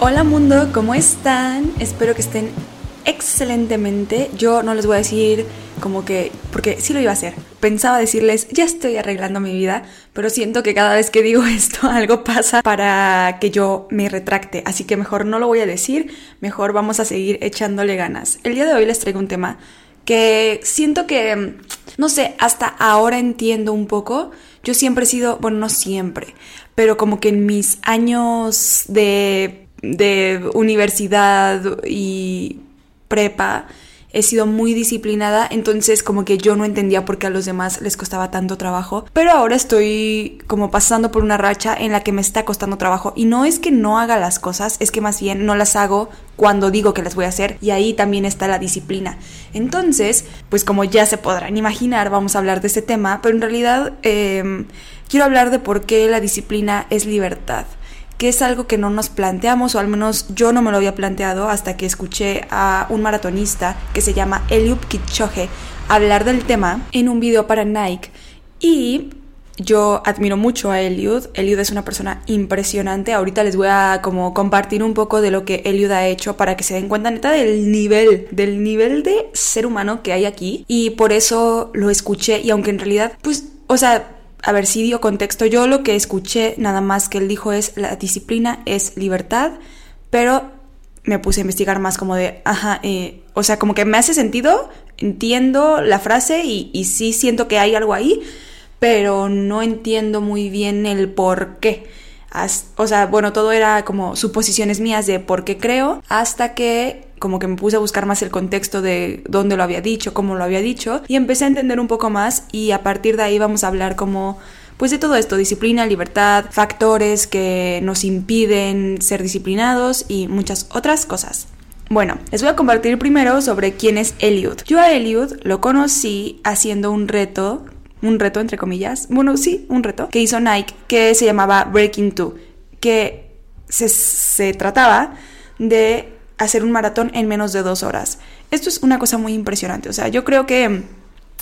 Hola mundo, ¿cómo están? Espero que estén excelentemente. Yo no les voy a decir como que, porque sí lo iba a hacer. Pensaba decirles, ya estoy arreglando mi vida, pero siento que cada vez que digo esto algo pasa para que yo me retracte. Así que mejor no lo voy a decir, mejor vamos a seguir echándole ganas. El día de hoy les traigo un tema que siento que, no sé, hasta ahora entiendo un poco. Yo siempre he sido, bueno, no siempre, pero como que en mis años de de universidad y prepa he sido muy disciplinada, entonces como que yo no entendía por qué a los demás les costaba tanto trabajo, pero ahora estoy como pasando por una racha en la que me está costando trabajo y no es que no haga las cosas, es que más bien no las hago cuando digo que las voy a hacer y ahí también está la disciplina. Entonces, pues como ya se podrán imaginar, vamos a hablar de este tema, pero en realidad em, quiero hablar de por qué la disciplina es libertad que es algo que no nos planteamos, o al menos yo no me lo había planteado hasta que escuché a un maratonista que se llama Eliud Kipchoge hablar del tema en un video para Nike. Y yo admiro mucho a Eliud. Eliud es una persona impresionante. Ahorita les voy a como compartir un poco de lo que Eliud ha hecho para que se den cuenta neta del nivel, del nivel de ser humano que hay aquí. Y por eso lo escuché y aunque en realidad, pues, o sea, a ver si dio contexto, yo lo que escuché nada más que él dijo es la disciplina es libertad, pero me puse a investigar más como de, ajá, eh, o sea, como que me hace sentido, entiendo la frase y, y sí siento que hay algo ahí, pero no entiendo muy bien el por qué. o sea, bueno, todo era como suposiciones mías de por qué creo, hasta que como que me puse a buscar más el contexto de dónde lo había dicho, cómo lo había dicho, y empecé a entender un poco más y a partir de ahí vamos a hablar como pues de todo esto, disciplina, libertad, factores que nos impiden ser disciplinados y muchas otras cosas. Bueno, les voy a compartir primero sobre quién es Eliud. Yo a Eliud lo conocí haciendo un reto, un reto entre comillas, bueno, sí, un reto, que hizo Nike, que se llamaba Breaking Two, que se, se trataba de hacer un maratón en menos de dos horas. Esto es una cosa muy impresionante. O sea, yo creo que,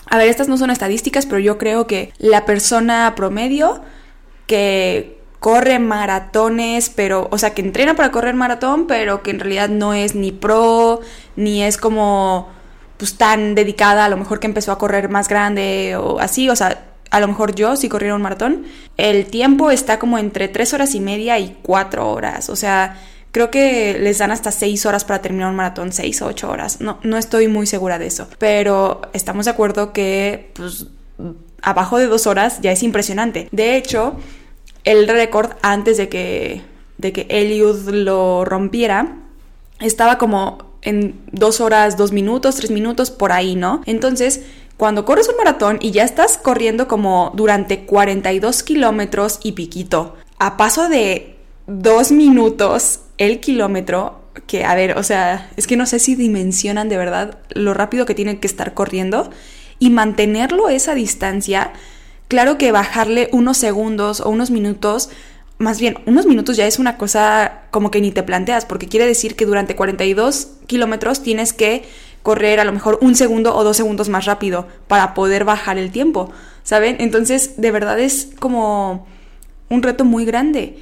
a ver, estas no son estadísticas, pero yo creo que la persona promedio que corre maratones, pero, o sea, que entrena para correr maratón, pero que en realidad no es ni pro, ni es como, pues tan dedicada, a lo mejor que empezó a correr más grande o así, o sea, a lo mejor yo si corriera un maratón, el tiempo está como entre tres horas y media y cuatro horas, o sea, Creo que les dan hasta 6 horas para terminar un maratón, 6 o 8 horas. No, no estoy muy segura de eso. Pero estamos de acuerdo que pues, abajo de 2 horas ya es impresionante. De hecho, el récord antes de que, de que Eliud lo rompiera estaba como en 2 horas, 2 minutos, 3 minutos, por ahí, ¿no? Entonces, cuando corres un maratón y ya estás corriendo como durante 42 kilómetros y piquito, a paso de 2 minutos el kilómetro, que a ver, o sea, es que no sé si dimensionan de verdad lo rápido que tienen que estar corriendo y mantenerlo esa distancia, claro que bajarle unos segundos o unos minutos, más bien, unos minutos ya es una cosa como que ni te planteas, porque quiere decir que durante 42 kilómetros tienes que correr a lo mejor un segundo o dos segundos más rápido para poder bajar el tiempo, ¿saben? Entonces, de verdad es como un reto muy grande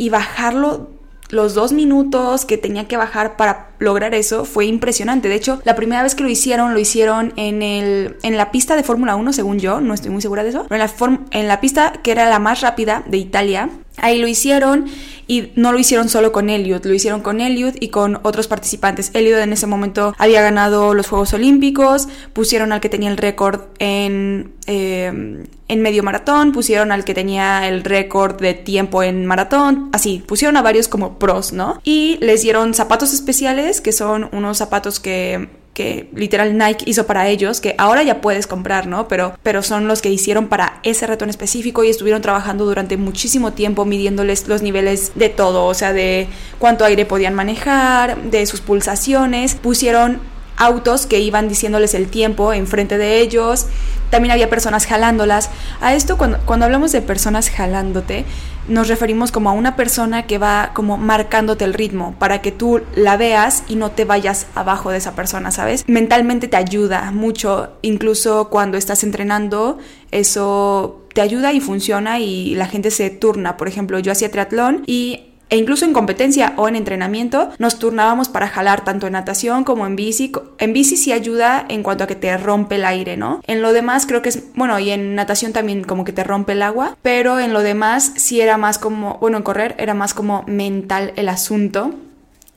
y bajarlo los dos minutos que tenía que bajar para lograr eso fue impresionante. De hecho, la primera vez que lo hicieron, lo hicieron en, el, en la pista de Fórmula 1, según yo, no estoy muy segura de eso, pero en la, en la pista que era la más rápida de Italia, ahí lo hicieron y no lo hicieron solo con Elliot, lo hicieron con Elliot y con otros participantes. Elliot en ese momento había ganado los Juegos Olímpicos, pusieron al que tenía el récord en, em, en medio maratón, pusieron al que tenía el récord de tiempo en maratón, así, pusieron a varios como pros, ¿no? Y les dieron zapatos especiales, que son unos zapatos que que literal Nike hizo para ellos, que ahora ya puedes comprar, ¿no? Pero, pero son los que hicieron para ese reto en específico y estuvieron trabajando durante muchísimo tiempo midiéndoles los niveles de todo, o sea, de cuánto aire podían manejar, de sus pulsaciones, pusieron autos que iban diciéndoles el tiempo enfrente de ellos, también había personas jalándolas. A esto cuando, cuando hablamos de personas jalándote, nos referimos como a una persona que va como marcándote el ritmo para que tú la veas y no te vayas abajo de esa persona, ¿sabes? Mentalmente te ayuda mucho, incluso cuando estás entrenando, eso te ayuda y funciona y la gente se turna. Por ejemplo, yo hacía triatlón y e incluso en competencia o en entrenamiento nos turnábamos para jalar tanto en natación como en bici. En bici sí ayuda en cuanto a que te rompe el aire, ¿no? En lo demás creo que es, bueno, y en natación también como que te rompe el agua, pero en lo demás sí era más como, bueno, en correr era más como mental el asunto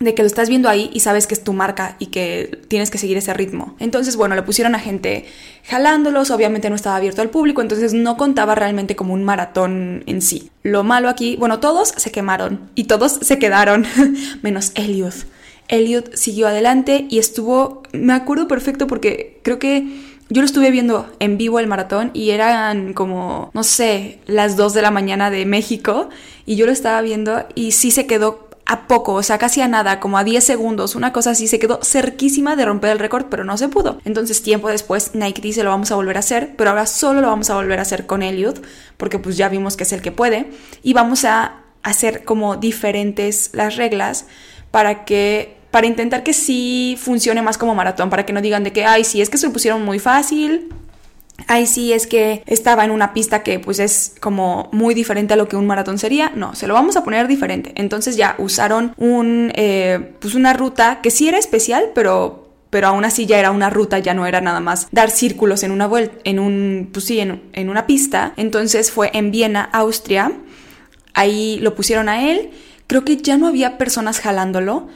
de que lo estás viendo ahí y sabes que es tu marca y que tienes que seguir ese ritmo. Entonces, bueno, le pusieron a gente jalándolos, obviamente no estaba abierto al público, entonces no contaba realmente como un maratón en sí. Lo malo aquí, bueno, todos se quemaron y todos se quedaron, menos Elliot. Elliot siguió adelante y estuvo, me acuerdo perfecto porque creo que yo lo estuve viendo en vivo el maratón y eran como, no sé, las 2 de la mañana de México y yo lo estaba viendo y sí se quedó a poco, o sea, casi a nada, como a 10 segundos, una cosa así, se quedó cerquísima de romper el récord, pero no se pudo. Entonces, tiempo después, Nike dice, lo vamos a volver a hacer, pero ahora solo lo vamos a volver a hacer con Elliot, porque pues ya vimos que es el que puede, y vamos a hacer como diferentes las reglas para que para intentar que sí funcione más como maratón, para que no digan de que, ay, sí, es que se lo pusieron muy fácil, Ahí sí es que estaba en una pista que pues es como muy diferente a lo que un maratón sería. No, se lo vamos a poner diferente. Entonces ya usaron un, eh, pues una ruta que sí era especial, pero pero aún así ya era una ruta, ya no era nada más dar círculos en una vuelta, en un, pues sí, en, en una pista. Entonces fue en Viena, Austria. Ahí lo pusieron a él. Creo que ya no había personas jalándolo.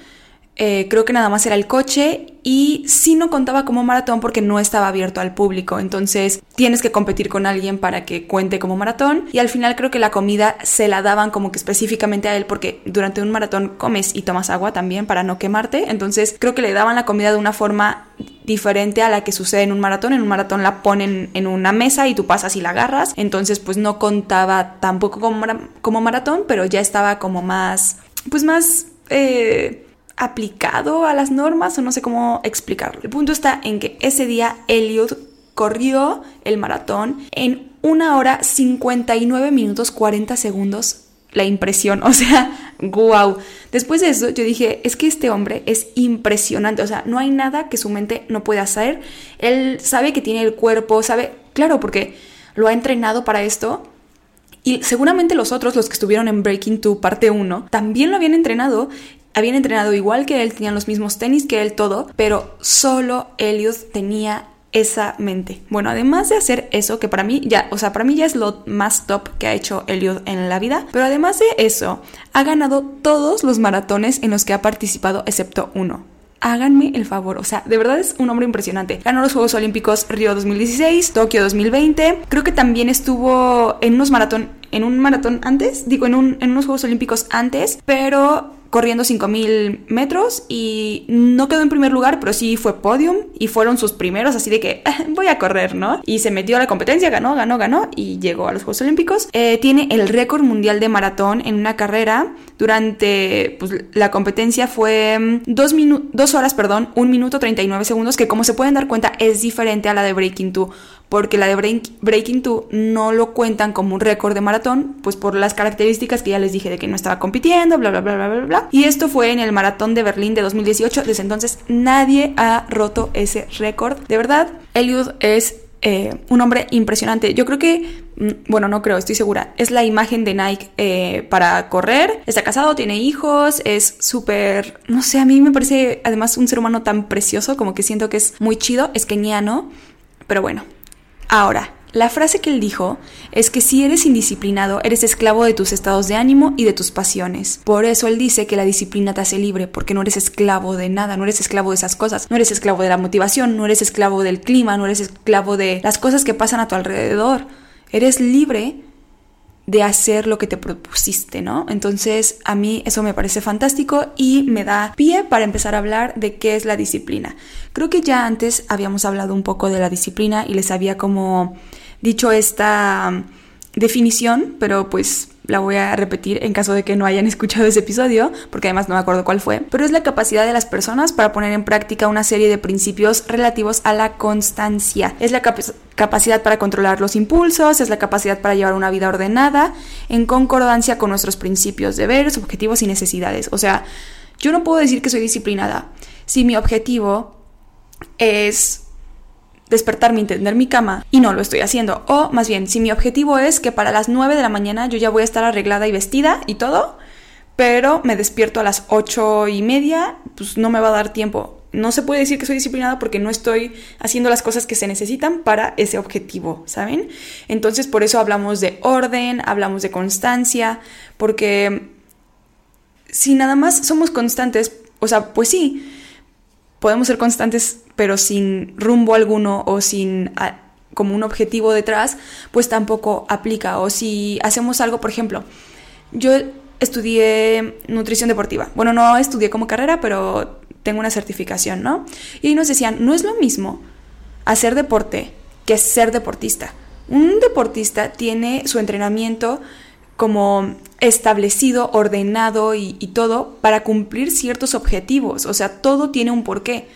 Eh, creo que nada más era el coche y sí no contaba como maratón porque no estaba abierto al público. Entonces tienes que competir con alguien para que cuente como maratón. Y al final creo que la comida se la daban como que específicamente a él porque durante un maratón comes y tomas agua también para no quemarte. Entonces creo que le daban la comida de una forma diferente a la que sucede en un maratón. En un maratón la ponen en una mesa y tú pasas y la agarras. Entonces pues no contaba tampoco como, como maratón, pero ya estaba como más, pues más... Eh, aplicado a las normas o no sé cómo explicarlo. El punto está en que ese día Elliot corrió el maratón en una hora 59 minutos 40 segundos. La impresión, o sea, wow. Después de eso yo dije, es que este hombre es impresionante, o sea, no hay nada que su mente no pueda hacer. Él sabe que tiene el cuerpo, sabe, claro, porque lo ha entrenado para esto y seguramente los otros, los que estuvieron en Breaking 2 parte 1, también lo habían entrenado habían entrenado igual que él, tenían los mismos tenis que él, todo, pero solo Elliot tenía esa mente. Bueno, además de hacer eso, que para mí ya, o sea, para mí ya es lo más top que ha hecho Elliot en la vida, pero además de eso, ha ganado todos los maratones en los que ha participado excepto uno. Háganme el favor, o sea, de verdad es un hombre impresionante. Ganó los Juegos Olímpicos Río 2016, Tokio 2020. Creo que también estuvo en unos maratón, en un maratón antes, digo, en, un, en unos Juegos Olímpicos antes, pero corriendo 5000 metros y no quedó en primer lugar, pero sí fue podium y fueron sus primeros, así de que voy a correr, ¿no? Y se metió a la competencia, ganó, ganó, ganó y llegó a los Juegos Olímpicos. Eh, tiene el récord mundial de maratón en una carrera. Durante pues, la competencia fue 2 dos horas, perdón, 1 minuto 39 segundos, que como se pueden dar cuenta es diferente a la de Breaking 2 porque la de Breaking 2 no lo cuentan como un récord de maratón, pues por las características que ya les dije de que no estaba compitiendo, bla, bla, bla, bla, bla, bla. Y esto fue en el maratón de Berlín de 2018, desde entonces nadie ha roto ese récord. De verdad, Eliud es eh, un hombre impresionante. Yo creo que, mm, bueno, no creo, estoy segura, es la imagen de Nike eh, para correr. Está casado, tiene hijos, es súper, no sé, a mí me parece además un ser humano tan precioso, como que siento que es muy chido, es keniano, pero bueno, Ahora, la frase que él dijo es que si eres indisciplinado, eres esclavo de tus estados de ánimo y de tus pasiones. Por eso él dice que la disciplina te hace libre, porque no eres esclavo de nada, no eres esclavo de esas cosas, no eres esclavo de la motivación, no eres esclavo del clima, no eres esclavo de las cosas que pasan a tu alrededor. Eres libre de hacer lo que te propusiste, ¿no? Entonces a mí eso me parece fantástico y me da pie para empezar a hablar de qué es la disciplina. Creo que ya antes habíamos hablado un poco de la disciplina y les había como dicho esta definición, pero pues la voy a repetir en caso de que no hayan escuchado ese episodio, porque además no me acuerdo cuál fue, pero es la capacidad de las personas para poner en práctica una serie de principios relativos a la constancia. Es la capacidad para controlar los impulsos, es la capacidad para llevar una vida ordenada en concordancia con nuestros principios, deberes, objetivos y necesidades. O sea, yo no puedo decir que soy disciplinada si mi objetivo es despertarme y tender mi cama y no lo estoy haciendo. O más bien, si mi objetivo es que para las 9 de la mañana yo ya voy a estar arreglada y vestida y todo, pero me despierto a las ocho y media, pues no me va a dar tiempo. No se puede decir que soy disciplinada porque no estoy haciendo las cosas que se necesitan para ese objetivo, ¿saben? Entonces por eso hablamos de orden, hablamos de constancia, porque si nada más somos constantes, o sea, pues sí, podemos ser constantes pero sin rumbo alguno o sin ah, como un objetivo detrás, pues tampoco aplica. O si hacemos algo, por ejemplo, yo estudié nutrición deportiva. Bueno, no estudié como carrera, pero tengo una certificación, ¿no? Y nos decían, no es lo mismo hacer deporte que ser deportista. Un deportista tiene su entrenamiento como establecido, ordenado y, y, todo para cumplir ciertos objetivos. O sea, todo tiene un porqué.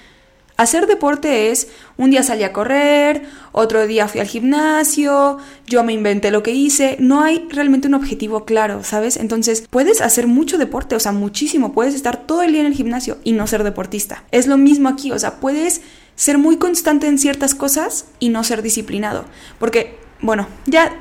Hacer deporte es, un día salí a correr, otro día fui al gimnasio, yo me inventé lo que hice, no hay realmente un objetivo claro, ¿sabes? Entonces puedes hacer mucho deporte, o sea, muchísimo, puedes estar todo el día en el gimnasio y no ser deportista. Es lo mismo aquí, o sea, puedes ser muy constante en ciertas cosas y no ser disciplinado, porque, bueno, ya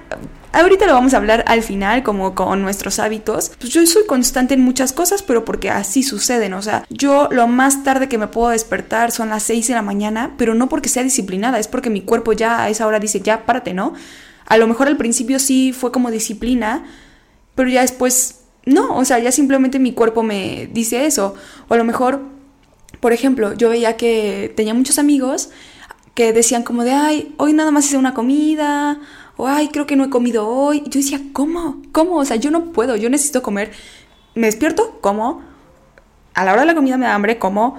Ahorita lo vamos a hablar al final, como con nuestros hábitos. Pues yo soy constante en muchas cosas, pero porque así suceden. O sea, yo lo más tarde que me puedo despertar son las 6 de la mañana, pero no porque sea disciplinada, es porque mi cuerpo ya a esa hora dice, ya, párate, ¿no? A lo mejor al principio sí fue como disciplina, pero ya después no, o sea, ya simplemente mi cuerpo me dice eso. O a lo mejor, por ejemplo, yo veía que tenía muchos amigos que decían como de, ay, hoy nada más hice una comida, ay, creo que no he comido hoy. yo decía, ¿cómo? ¿Cómo? O sea, yo no puedo, yo necesito comer. Me despierto, como. A la hora de la comida me da hambre, como.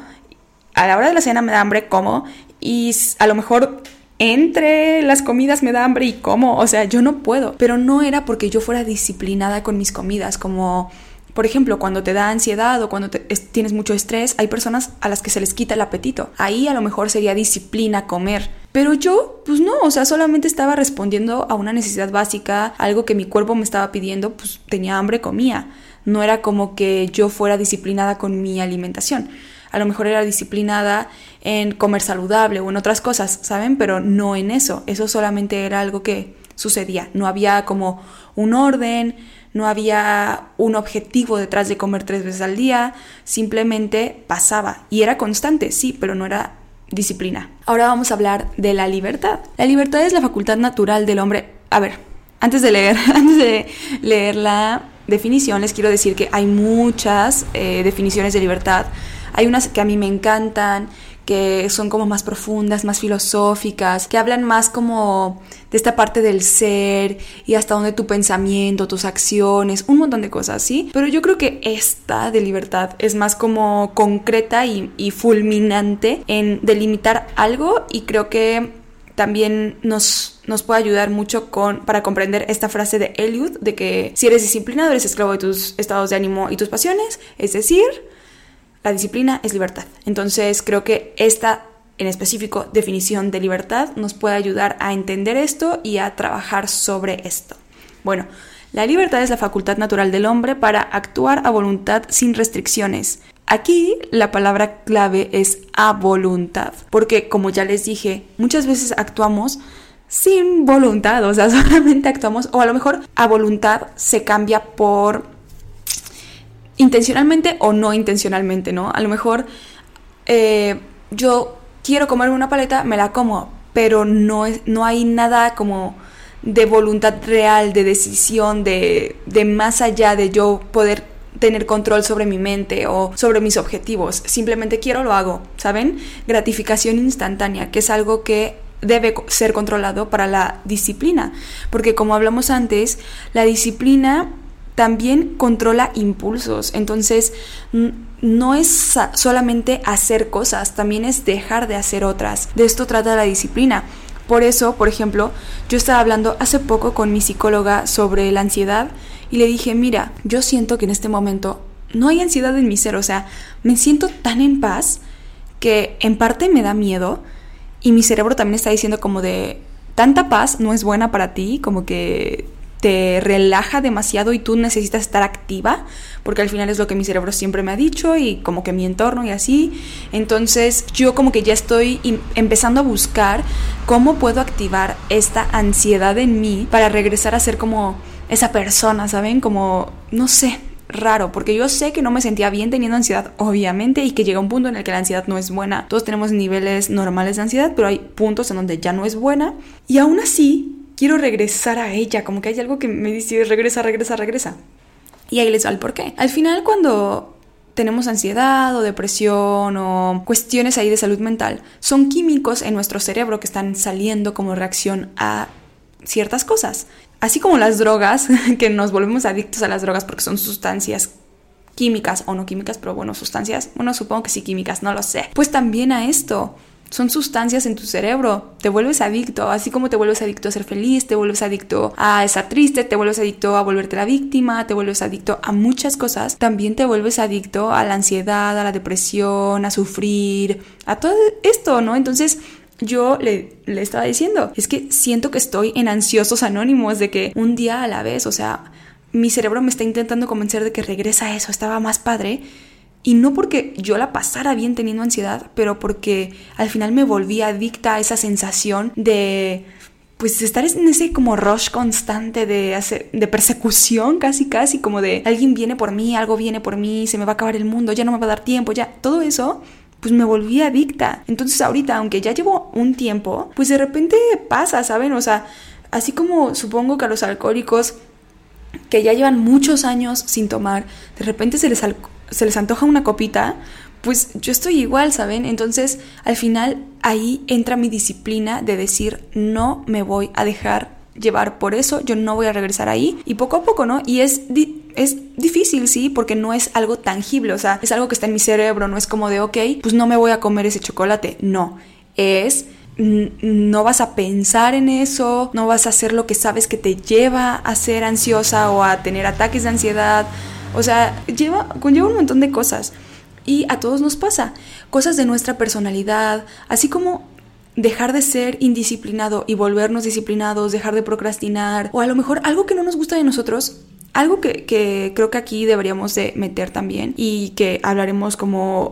A la hora de la cena me da hambre, como. Y a lo mejor entre las comidas me da hambre y como. O sea, yo no puedo. Pero no era porque yo fuera disciplinada con mis comidas, como por ejemplo, cuando te da ansiedad o cuando tienes mucho estrés, hay personas a las que se les quita el apetito. Ahí a lo mejor sería disciplina comer. Pero yo, pues no, o sea, solamente estaba respondiendo a una necesidad básica, algo que mi cuerpo me estaba pidiendo, pues tenía hambre, comía. No era como que yo fuera disciplinada con mi alimentación. A lo mejor era disciplinada en comer saludable o en otras cosas, ¿saben? Pero no en eso. Eso solamente era algo que sucedía. No había como un orden, no había un objetivo detrás de comer tres veces al día, simplemente pasaba y era constante, sí, pero no era disciplina. Ahora vamos a hablar de la libertad. La libertad es la facultad natural del hombre. A ver, antes de leer, antes de leer la definición, les quiero decir que hay muchas eh, definiciones de libertad. Hay unas que a mí me encantan que son como más profundas, más filosóficas, que hablan más como de esta parte del ser y hasta donde tu pensamiento, tus acciones, un montón de cosas, ¿sí? Pero yo creo que esta de libertad es más como concreta y, fulminante en delimitar algo y creo que también nos, nos puede ayudar mucho con, para comprender esta frase de Eliud de que si eres disciplinado eres esclavo de tus estados de ánimo y tus pasiones, es decir, la disciplina es libertad. Entonces creo que esta en específico definición de libertad nos puede ayudar a entender esto y a trabajar sobre esto. Bueno, la libertad es la facultad natural del hombre para actuar a voluntad sin restricciones. Aquí la palabra clave es a voluntad, porque como ya les dije, muchas veces actuamos sin voluntad, o sea, solamente actuamos, o a lo mejor a voluntad se cambia por intencionalmente o no intencionalmente, ¿no? A lo mejor eh, yo quiero comerme una paleta, me la como, pero no, es, no hay nada como de voluntad real, de decisión, de, de más allá de yo poder tener control sobre mi mente o sobre mis objetivos. Simplemente quiero, lo hago, ¿saben? Gratificación instantánea, que es algo que debe ser controlado para la disciplina. Porque como hablamos antes, la disciplina también controla impulsos. Entonces, no es solamente hacer cosas, también es dejar de hacer otras. De esto trata la disciplina. Por eso, por ejemplo, yo estaba hablando hace poco con mi psicóloga sobre la ansiedad y le dije, mira, yo siento que en este momento no hay ansiedad en mi ser, o sea, me siento tan en paz que en parte me da miedo y mi cerebro también está diciendo como de, tanta paz no es buena para ti, como que te relaja demasiado y tú necesitas estar activa, porque al final es lo que mi cerebro siempre me ha dicho y como que mi entorno y así. Entonces yo como que ya estoy empezando a buscar cómo puedo activar esta ansiedad en mí para regresar a ser como esa persona, ¿saben? Como, no sé, raro, porque yo sé que no me sentía bien teniendo ansiedad, obviamente, y que llega un punto en el que la ansiedad no es buena. Todos tenemos niveles normales de ansiedad, pero hay puntos en donde ya no es buena. Y aún así, quiero regresar a ella, como que hay algo que me dice regresa, regresa, regresa. Y ahí les va el por qué. Al final, cuando tenemos ansiedad o depresión o cuestiones ahí de salud mental, son químicos en nuestro cerebro que están saliendo como reacción a ciertas cosas. Así como las drogas, que nos volvemos adictos a las drogas porque son sustancias químicas o no químicas, pero bueno, sustancias, bueno, supongo que sí químicas, no lo sé. Pues también a esto, son sustancias en tu cerebro. Te vuelves adicto, así como te vuelves adicto a ser feliz, te vuelves adicto a estar triste, te vuelves adicto a volverte la víctima, te vuelves adicto a muchas cosas. También te vuelves adicto a la ansiedad, a la depresión, a sufrir, a todo esto, ¿no? Entonces, yo le, le estaba diciendo, es que siento que estoy en ansiosos anónimos, de que un día a la vez, o sea, mi cerebro me está intentando convencer de que regresa a eso, estaba más padre y no porque yo la pasara bien teniendo ansiedad, pero porque al final me volví adicta a esa sensación de pues estar en ese como rush constante de, de persecución casi casi, como de alguien viene por mí, algo viene por mí, se me va a acabar el mundo, ya no me va a dar tiempo, ya, todo eso, pues me volví adicta. Entonces ahorita, aunque ya llevo un tiempo, pues de repente pasa, ¿saben? O sea, así como supongo que a los alcohólicos que ya llevan muchos años sin tomar, de repente se les, se les antoja una copita, pues yo estoy igual, ¿saben? Entonces, al final ahí entra mi disciplina de decir, no me voy a dejar llevar por eso, yo no voy a regresar ahí y poco a poco, ¿no? Y es, es difícil, sí, porque no es algo tangible, o sea, es algo que está en mi cerebro, no es como de, ok, pues no me voy a comer ese chocolate, no, es no vas a pensar en eso, no vas a hacer lo que sabes que te lleva a ser ansiosa o a tener ataques de ansiedad o sea, lleva, conlleva un montón de cosas. Y a todos nos pasa. Cosas de nuestra personalidad, así como dejar de ser indisciplinado y volvernos disciplinados, dejar de procrastinar, o a lo mejor algo que no nos gusta de nosotros, algo que, creo que aquí deberíamos de meter también y que hablaremos como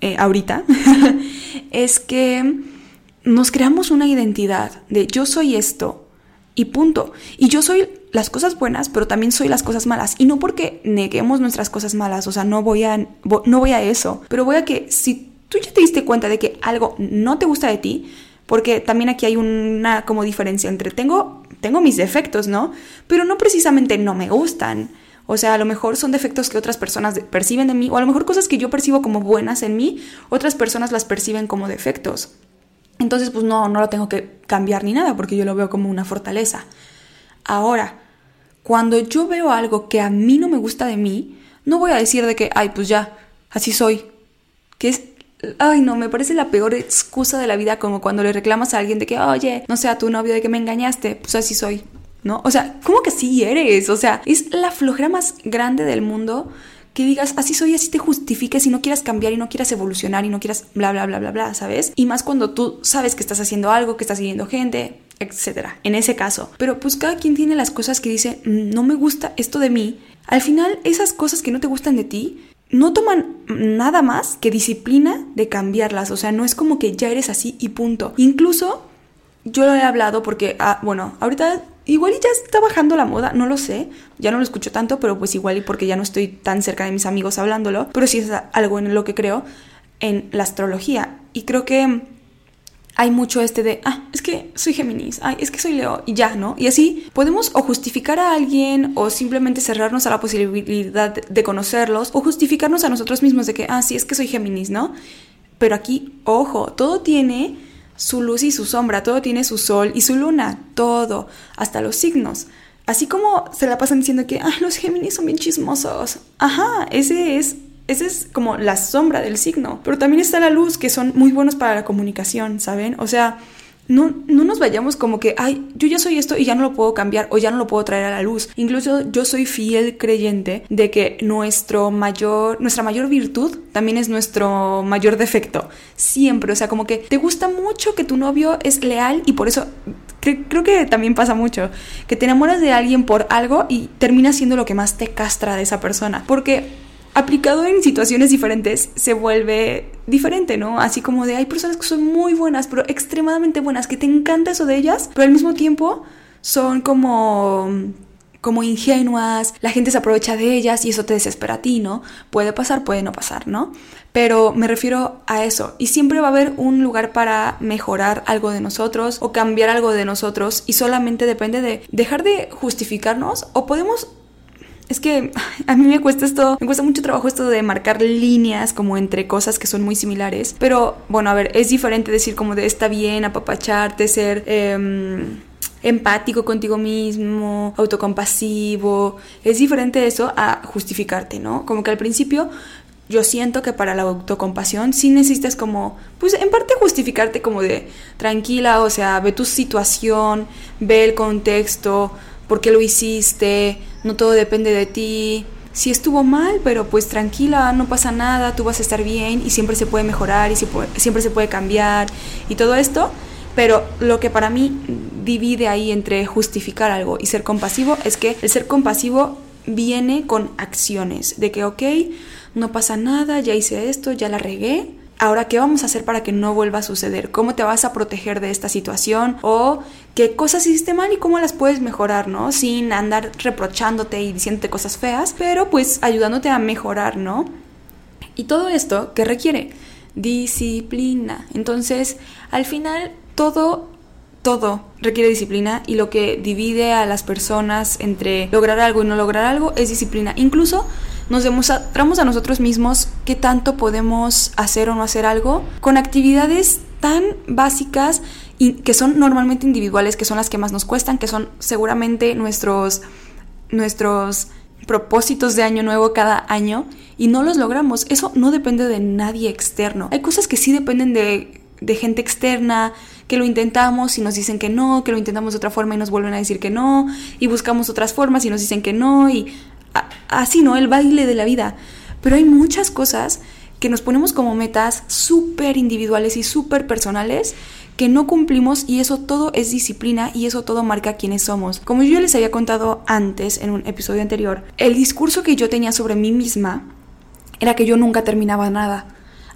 eh, ahorita, es que nos creamos una identidad de yo soy esto y punto. Y yo soy las cosas buenas, pero también soy las cosas malas. Y no porque neguemos nuestras cosas malas, o sea, no voy a, no voy a eso, pero voy a que si tú ya te diste cuenta de que algo no te gusta de ti, porque también aquí hay una como diferencia entre tengo, tengo mis defectos, ¿no? Pero no precisamente no me gustan. O sea, a lo mejor son defectos que otras personas perciben de mí, o a lo mejor cosas que yo percibo como buenas en mí, otras personas las perciben como defectos. Entonces, pues no, no lo tengo que cambiar ni nada, porque yo lo veo como una fortaleza. Ahora, cuando yo veo algo que a mí no me gusta de mí, no voy a decir de que, ay, pues ya, así soy. Que es, ay, no, me parece la peor excusa de la vida, como cuando le reclamas a alguien de que, oye, no sé, a tu novio de que me engañaste, pues así soy. ¿No? O sea, ¿cómo que sí eres? O sea, es la flojera más grande del mundo que digas, así soy, así te justifiques y no quieras cambiar y no quieras evolucionar y no quieras bla, bla, bla, bla, bla, ¿sabes? Y más cuando tú sabes que estás haciendo algo, que estás siguiendo gente, etcétera, en ese caso. Pero pues cada quien tiene las cosas que dice, no me gusta esto de mí. Al final, esas cosas que no te gustan de ti, no toman nada más que disciplina de cambiarlas. O sea, no es como que ya eres así y punto. Incluso yo lo he hablado porque, ah, bueno, ahorita igual ya está bajando la moda, no lo sé, ya no lo escucho tanto, pero pues igual y porque ya no estoy tan cerca de mis amigos hablándolo, pero sí es algo en lo que creo en la astrología. Y creo que hay mucho este de, ah, es que soy Géminis, ay, es que soy Leo, y ya, ¿no? Y así podemos o justificar a alguien o simplemente cerrarnos a la posibilidad de conocerlos o justificarnos a nosotros mismos de que, ah, sí, es que soy Géminis, ¿no? Pero aquí, ojo, todo tiene su luz y su sombra, todo tiene su sol y su luna, todo, hasta los signos. Así como se la pasan diciendo que, ah, los Géminis son bien chismosos. Ajá, ese es esa es como la sombra del signo. Pero también está la luz, que son muy buenos para la comunicación, ¿saben? O sea, no, no, nos vayamos como que, ay, yo ya soy esto y ya no lo puedo cambiar o ya no lo puedo traer a la luz. Incluso yo soy fiel creyente de que nuestro mayor, nuestra mayor virtud también es nuestro mayor defecto. Siempre, o sea, como que te gusta mucho que tu novio es leal y por eso creo que también pasa mucho, que te enamoras de alguien por algo y termina siendo lo que más te castra de esa persona. Porque aplicado en situaciones diferentes se vuelve diferente, ¿no? Así como de hay personas que son muy buenas, pero extremadamente buenas, que te encanta eso de ellas, pero al mismo tiempo son como como ingenuas, la gente se aprovecha de ellas y eso te desespera a ti, ¿no? Puede pasar, puede no pasar, ¿no? Pero me refiero a eso. Y siempre va a haber un lugar para mejorar algo de nosotros o cambiar algo de nosotros y solamente depende de dejar de justificarnos o podemos es que a mí me cuesta esto, me cuesta mucho trabajo esto de marcar líneas como entre cosas que son muy similares. Pero bueno, a ver, es diferente decir como de está bien, apapacharte, ser... Eh, empático contigo mismo, autocompasivo. Es diferente eso a justificarte, ¿no? Como que al principio yo siento que para la autocompasión sí necesitas como, pues en parte justificarte como de tranquila, o sea, ve tu situación, ve el contexto, por qué lo hiciste, no todo depende de ti. Si estuvo mal, pero pues tranquila, no pasa nada, tú vas a estar bien y siempre se puede mejorar y siempre se puede cambiar y todo esto. Pero lo que para mí divide ahí entre justificar algo y ser compasivo es que el ser compasivo viene con acciones, de que, ok, no pasa nada, ya hice esto, ya la regué, Ahora, ¿qué vamos a hacer para que no vuelva a suceder? ¿Cómo te vas a proteger de esta situación? ¿O qué cosas hiciste mal y cómo las puedes mejorar, ¿no? Sin andar reprochándote y diciéndote cosas feas, pero pues ayudándote a mejorar, ¿no? Y todo esto, ¿qué requiere? Disciplina. Entonces, al final, todo todo requiere disciplina y lo que divide a las personas entre lograr algo y no lograr algo es disciplina. Incluso nos demostramos a nosotros mismos qué tanto podemos hacer o no hacer algo con actividades tan básicas y que son normalmente individuales, que son las que más nos cuestan, que son seguramente nuestros nuestros propósitos de año nuevo cada año y no los logramos. Eso no depende de nadie externo. Hay cosas que sí dependen de, de gente externa, que lo intentamos y nos dicen que no, que lo intentamos de otra forma y nos vuelven a decir que no, y buscamos otras formas y nos dicen que no, y así, ¿no? El baile de la vida. Pero hay muchas cosas que nos ponemos como metas súper individuales y súper personales que no cumplimos y eso todo es disciplina y eso todo marca quiénes somos. Como yo les había contado antes en un episodio anterior, el discurso que yo tenía sobre mí misma era que yo nunca terminaba nada.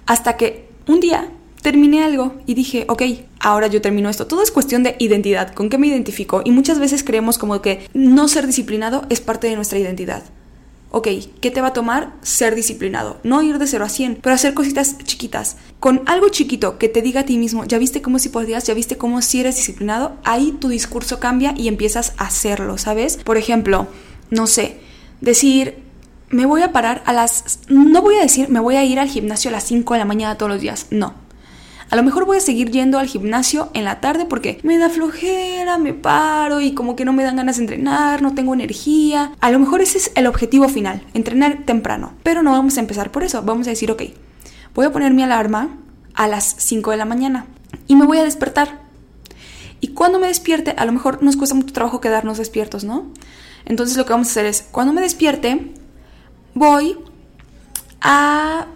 Hasta que un día terminé algo y dije, ok, ahora yo termino esto. Todo es cuestión de identidad, con qué me identifico. Y muchas veces creemos como que no ser disciplinado es parte de nuestra identidad. Ok, ¿qué te va a tomar ser disciplinado? No ir de 0 a 100, pero hacer cositas chiquitas. Con algo chiquito que te diga a ti mismo, ya viste cómo si podías, ya viste cómo si eres disciplinado, ahí tu discurso cambia y empiezas a hacerlo, ¿sabes? Por ejemplo, no sé, decir, me voy a parar a las... No voy a decir, me voy a ir al gimnasio a las 5 de la mañana todos los días, no a lo mejor voy a seguir yendo al gimnasio en la tarde porque me da flojera, me paro y como que no me dan ganas de entrenar, no tengo energía. A lo mejor ese es el objetivo final, entrenar temprano. Pero no vamos a empezar por eso. Vamos a decir, ok, voy a poner mi alarma a las 5 de la mañana y me voy a despertar. Y cuando me despierte, a lo mejor nos cuesta mucho trabajo quedarnos despiertos, ¿no? Entonces lo que vamos a hacer es, cuando me despierte, voy a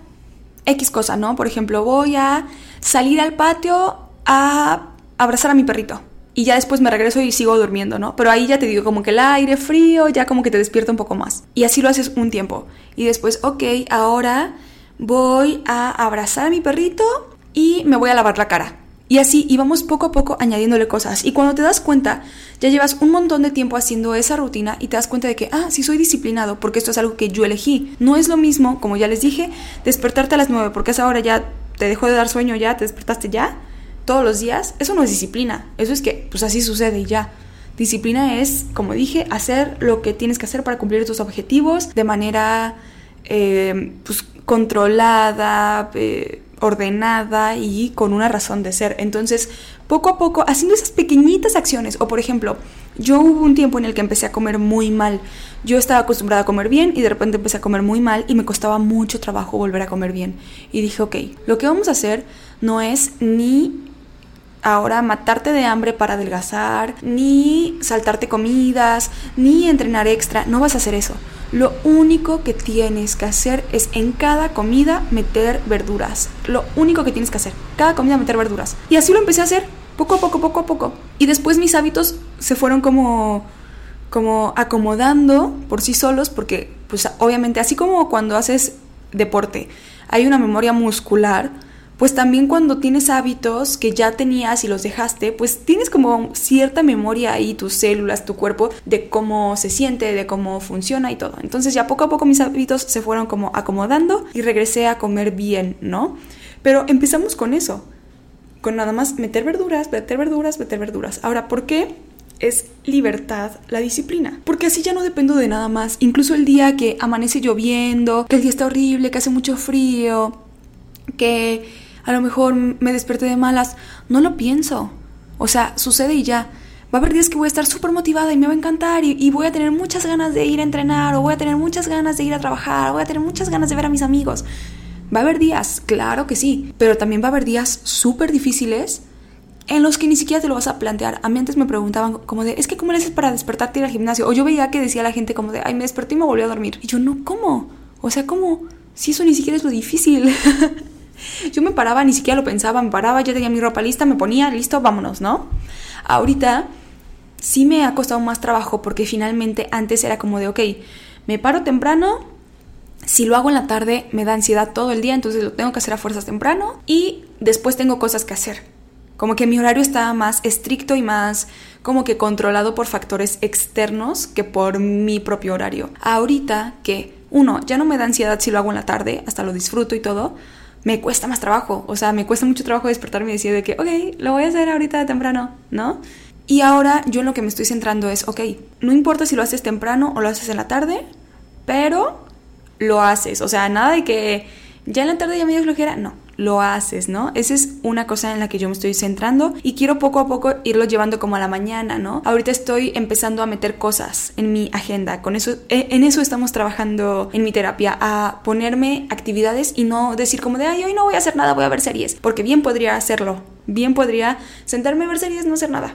X cosa, ¿no? Por ejemplo, voy a salir al patio a abrazar a mi perrito. Y ya después me regreso y sigo durmiendo, ¿no? Pero ahí ya te digo, como que el aire frío ya como que te despierta un poco más. Y así lo haces un tiempo. Y después, ok, ahora voy a abrazar a mi perrito y me voy a lavar la cara. Y así íbamos poco a poco añadiéndole cosas. Y cuando te das cuenta, ya llevas un montón de tiempo haciendo esa rutina y te das cuenta de que, ah, sí soy disciplinado porque esto es algo que yo elegí. No es lo mismo, como ya les dije, despertarte a las 9 porque a esa hora ya te dejó de dar sueño ya, te despertaste ya, todos los días. Eso no es disciplina. Eso es que, pues así sucede y ya. Disciplina es, como dije, hacer lo que tienes que hacer para cumplir tus objetivos de manera eh, pues, controlada, eh, ordenada y con una razón de ser. Entonces, poco a poco, haciendo esas pequeñitas acciones, o por ejemplo, yo hubo un tiempo en el que empecé a comer muy mal. Yo estaba acostumbrada a comer bien y de repente empecé a comer muy mal y me costaba mucho trabajo volver a comer bien. Y dije, ok, lo que vamos a hacer no es ni ahora matarte de hambre para adelgazar, ni saltarte comidas, ni entrenar extra. No vas a hacer eso. Lo único que tienes que hacer es en cada comida meter verduras. Lo único que tienes que hacer. Cada comida meter verduras. Y así lo empecé a hacer. Poco a poco, poco a poco. Y después mis hábitos se fueron como como acomodando por sí solos porque pues obviamente así como cuando haces deporte hay una memoria muscular pues también cuando tienes hábitos que ya tenías y los dejaste, pues tienes como cierta memoria ahí, tus células, tu cuerpo, de cómo se siente, de cómo funciona y todo. Entonces ya poco a poco mis hábitos se fueron como acomodando y regresé a comer bien, ¿no? Pero empezamos con eso, con nada más meter verduras, meter verduras, meter verduras. Ahora, ¿por qué? es libertad la disciplina. Porque así ya no dependo de nada más. Incluso el día que amanece lloviendo, que el día está horrible, que hace mucho frío, que a lo mejor me desperté de malas, no lo pienso. O sea, sucede y ya. Va a haber días que voy a estar súper motivada y me va a encantar y, voy a tener muchas ganas de ir a entrenar o voy a tener muchas ganas de ir a trabajar, o voy a tener muchas ganas de ver a mis amigos. Va a haber días, claro que sí, pero también va a haber días súper difíciles en los que ni siquiera te lo vas a plantear. A mí antes me preguntaban como de, es que ¿cómo le haces para despertarte y ir al gimnasio? O yo veía que decía la gente como de, ay, me desperté y me volví a dormir. Y yo, no, ¿cómo? O sea, ¿cómo? Si eso ni siquiera es lo difícil. yo me paraba, ni siquiera lo pensaba, me paraba, ya tenía mi ropa lista, me ponía, listo, vámonos, ¿no? Ahorita sí me ha costado más trabajo porque finalmente antes era como de, ok, me paro temprano, si lo hago en la tarde me da ansiedad todo el día, entonces lo tengo que hacer a fuerzas temprano y después tengo cosas que hacer. Como que mi horario estaba más estricto y más como que controlado por factores externos que por mi propio horario. Ahorita que, uno, ya no me da ansiedad si lo hago en la tarde, hasta lo disfruto y todo, me cuesta más trabajo. O sea, me cuesta mucho trabajo despertarme y decir de que, ok, lo voy a hacer ahorita temprano, ¿no? Y ahora yo en lo que me estoy centrando es, ok, no importa si lo haces temprano o lo haces en la tarde, pero lo haces. O sea, nada de que ya en la tarde ya me dio flojera, no lo haces, ¿no? Esa es una cosa en la que yo me estoy centrando y quiero poco a poco irlo llevando como a la mañana, ¿no? Ahorita estoy empezando a meter cosas en mi agenda, con eso, e, en eso estamos trabajando en mi terapia, a ponerme actividades y no decir como de, ay, hoy no voy a hacer nada, voy a ver series, porque bien podría hacerlo, bien podría sentarme a ver series, no hacer nada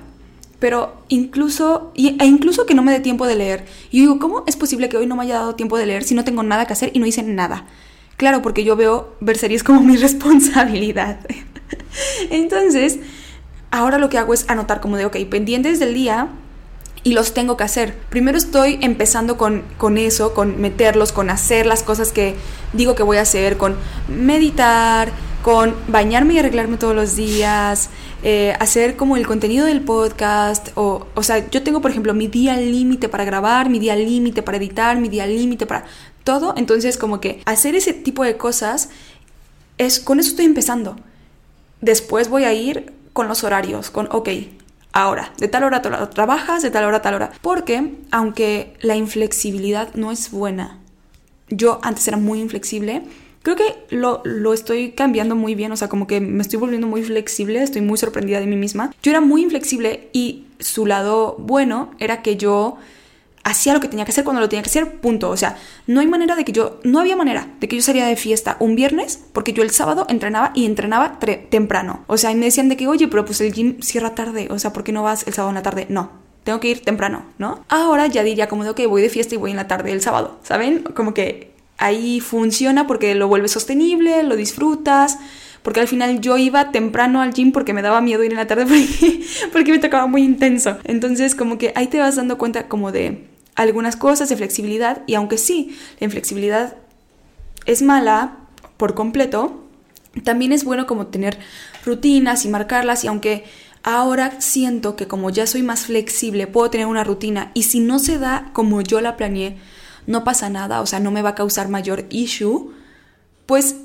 pero incluso, e incluso que no me dé tiempo de leer. Y digo, ¿cómo es posible que hoy no me haya dado tiempo de leer si no tengo nada que hacer y no hice nada? Claro, porque yo veo ver series como mi responsabilidad. Entonces, ahora lo que hago es anotar como de, ok, pendientes del día y los tengo que hacer. Primero estoy empezando con, con, eso, con meterlos, con hacer las cosas que digo que voy a hacer, con meditar, con bañarme y arreglarme todos los días, eh, hacer como el contenido del podcast, o, o sea, yo tengo por ejemplo mi día límite para grabar, mi día límite para editar, mi día límite para todo, entonces como que hacer ese tipo de cosas es con eso estoy empezando. Después voy a ir con los horarios, con ok, ahora, de tal hora a tal hora trabajas, de tal hora a tal hora, porque aunque la inflexibilidad no es buena, yo antes era muy inflexible, creo que lo, lo, estoy cambiando muy bien, o sea, como que me estoy volviendo muy flexible, estoy muy sorprendida de mí misma. Yo era muy inflexible y su lado bueno era que yo hacía lo que tenía que hacer cuando lo tenía que hacer, punto. O sea, no hay manera de que yo, no había manera de que yo saliera de fiesta un viernes porque yo el sábado entrenaba y entrenaba temprano. O sea, y me decían de que, oye, pero pues el gym cierra tarde, o sea, ¿por qué no vas el sábado en la tarde? No, tengo que ir temprano, ¿no? Ahora ya diría como de, ok, voy de fiesta y voy en la tarde el sábado, ¿saben? Como que ahí funciona porque lo vuelves sostenible, lo disfrutas. Porque al final yo iba temprano al gym porque me daba miedo ir en la tarde porque, porque me tocaba muy intenso. Entonces como que ahí te vas dando cuenta como de algunas cosas de flexibilidad y aunque sí, la inflexibilidad es mala por completo, también es bueno como tener rutinas y marcarlas y aunque ahora siento que como ya soy más flexible puedo tener una rutina y si no se da como yo la planeé, no pasa nada, o sea, no me va a causar mayor issue, pues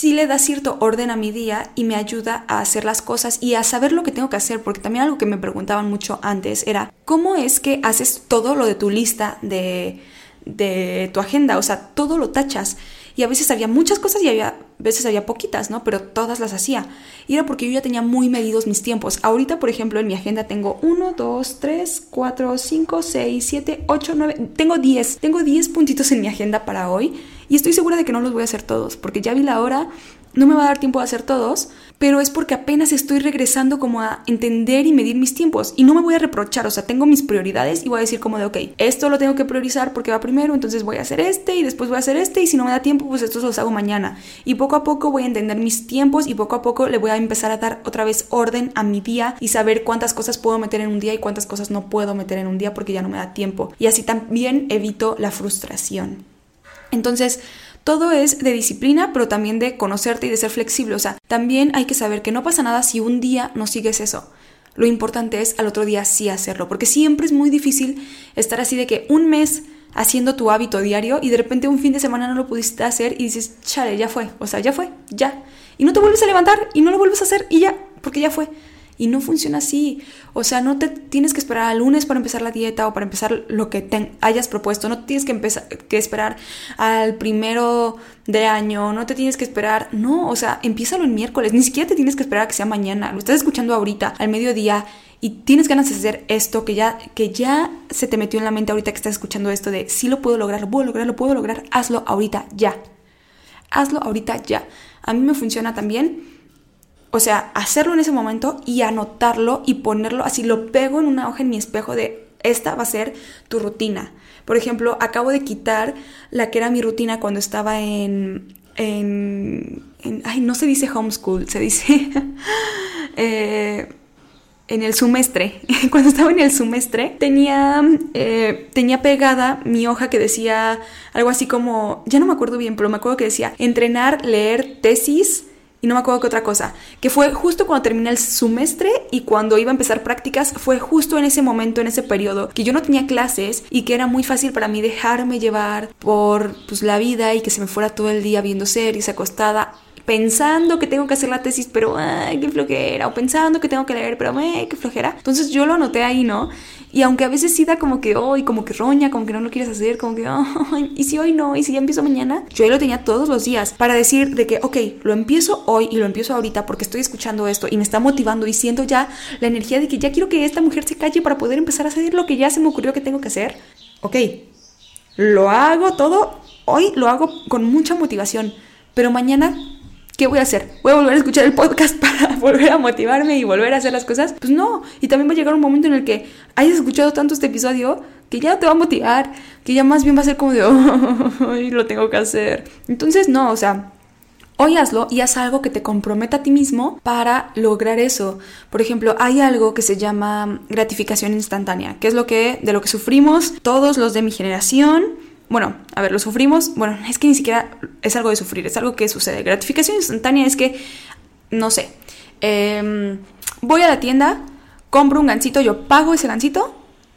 sí le da cierto orden a mi día y me ayuda a hacer las cosas y a saber lo que tengo que hacer, porque también algo que me preguntaban mucho antes era, ¿cómo es que haces todo lo de tu lista de, de tu agenda? O sea, todo lo tachas. Y a veces había muchas cosas y había veces había poquitas, ¿no? Pero todas las hacía. Y era porque yo ya tenía muy medidos mis tiempos. Ahorita, por ejemplo, en mi agenda tengo 1, 2, 3, 4, 5, 6, 7, 8, 9, tengo 10. Tengo 10 puntitos en mi agenda para hoy y estoy segura de que no los voy a hacer todos, porque ya vi la hora, no me va a dar tiempo a hacer todos, pero es porque apenas estoy regresando como a entender y medir mis tiempos y no me voy a reprochar, o sea, tengo mis prioridades y voy a decir como de, ok, esto lo tengo que priorizar porque va primero, entonces voy a hacer este y después voy a hacer este y si no me da tiempo, pues estos los hago mañana. Y poco a poco voy a entender mis tiempos y poco a poco le voy a empezar a dar otra vez orden a mi día y saber cuántas cosas puedo meter en un día y cuántas cosas no puedo meter en un día porque ya no me da tiempo. Y así también evito la frustración. Entonces, todo es de disciplina, pero también de conocerte y de ser flexible. O sea, también hay que saber que no pasa nada si un día no sigues eso. Lo importante es al otro día sí hacerlo, porque siempre es muy difícil estar así de que un mes haciendo tu hábito diario y de repente un fin de semana no lo pudiste hacer y dices, chale, ya fue, o sea, ya fue, ya. Y no te vuelves a levantar y no lo vuelves a hacer y ya, porque ya fue. Y no funciona así. O sea, no te tienes que esperar al lunes para empezar la dieta o para empezar lo que te hayas propuesto. No tienes que, empezar, que esperar al primero de año. No te tienes que esperar. No, o sea, empiézalo el miércoles. Ni siquiera te tienes que esperar a que sea mañana. Lo estás escuchando ahorita, al mediodía. Y tienes ganas de hacer esto que ya, que ya se te metió en la mente ahorita que estás escuchando esto de sí lo puedo lograr, lo puedo lograr, lo puedo lograr. Hazlo ahorita ya. Hazlo ahorita ya. A mí me funciona también o sea, hacerlo en ese momento y anotarlo y ponerlo así, lo pego en una hoja en mi espejo de esta va a ser tu rutina. Por ejemplo, acabo de quitar la que era mi rutina cuando estaba en... en, ay, no se dice homeschool, se dice... eh, en el semestre, cuando estaba en el semestre, tenía, eh, tenía pegada mi hoja que decía algo así como, ya no me acuerdo bien, pero me acuerdo que decía, entrenar, leer, tesis, y no me acuerdo qué otra cosa, que fue justo cuando terminé el semestre y cuando iba a empezar prácticas, fue justo en ese momento, en ese periodo, que yo no tenía clases y que era muy fácil para mí dejarme llevar por pues, la vida y que se me fuera todo el día viendo series acostada pensando que tengo que hacer la tesis, pero ay, qué flojera, o pensando que tengo que leer, pero ay, qué flojera. Entonces yo lo anoté ahí, ¿no? Y aunque a veces sí da como que hoy, como que roña, como que no lo quieres hacer, como que, ay, y si hoy no, y si ya empiezo mañana, yo ahí lo tenía todos los días para decir de que, ok, lo empiezo hoy y lo empiezo ahorita porque estoy escuchando esto y me está motivando y siento ya la energía de que ya quiero que esta mujer se calle para poder empezar a hacer lo que ya se me ocurrió que tengo que hacer. Ok, lo hago todo, hoy lo hago con mucha motivación, pero mañana ¿qué voy a hacer? ¿Voy a volver a escuchar el podcast para volver a motivarme y volver a hacer las cosas? Pues no. Y también va a llegar un momento en el que hayas escuchado tanto este episodio que ya no te va a motivar, que ya más bien va a ser como de, oh, lo tengo que hacer. Entonces, no, o sea, Hoy hazlo y haz algo que te comprometa a ti mismo para lograr eso. Por ejemplo, hay algo que se llama gratificación instantánea, que es lo que de lo que sufrimos todos los de mi generación bueno, a ver, lo sufrimos, bueno, es que ni siquiera es algo de sufrir, es algo que sucede. Gratificación instantánea es que, no sé, em, voy a la tienda, compro un gancito, yo pago ese gancito,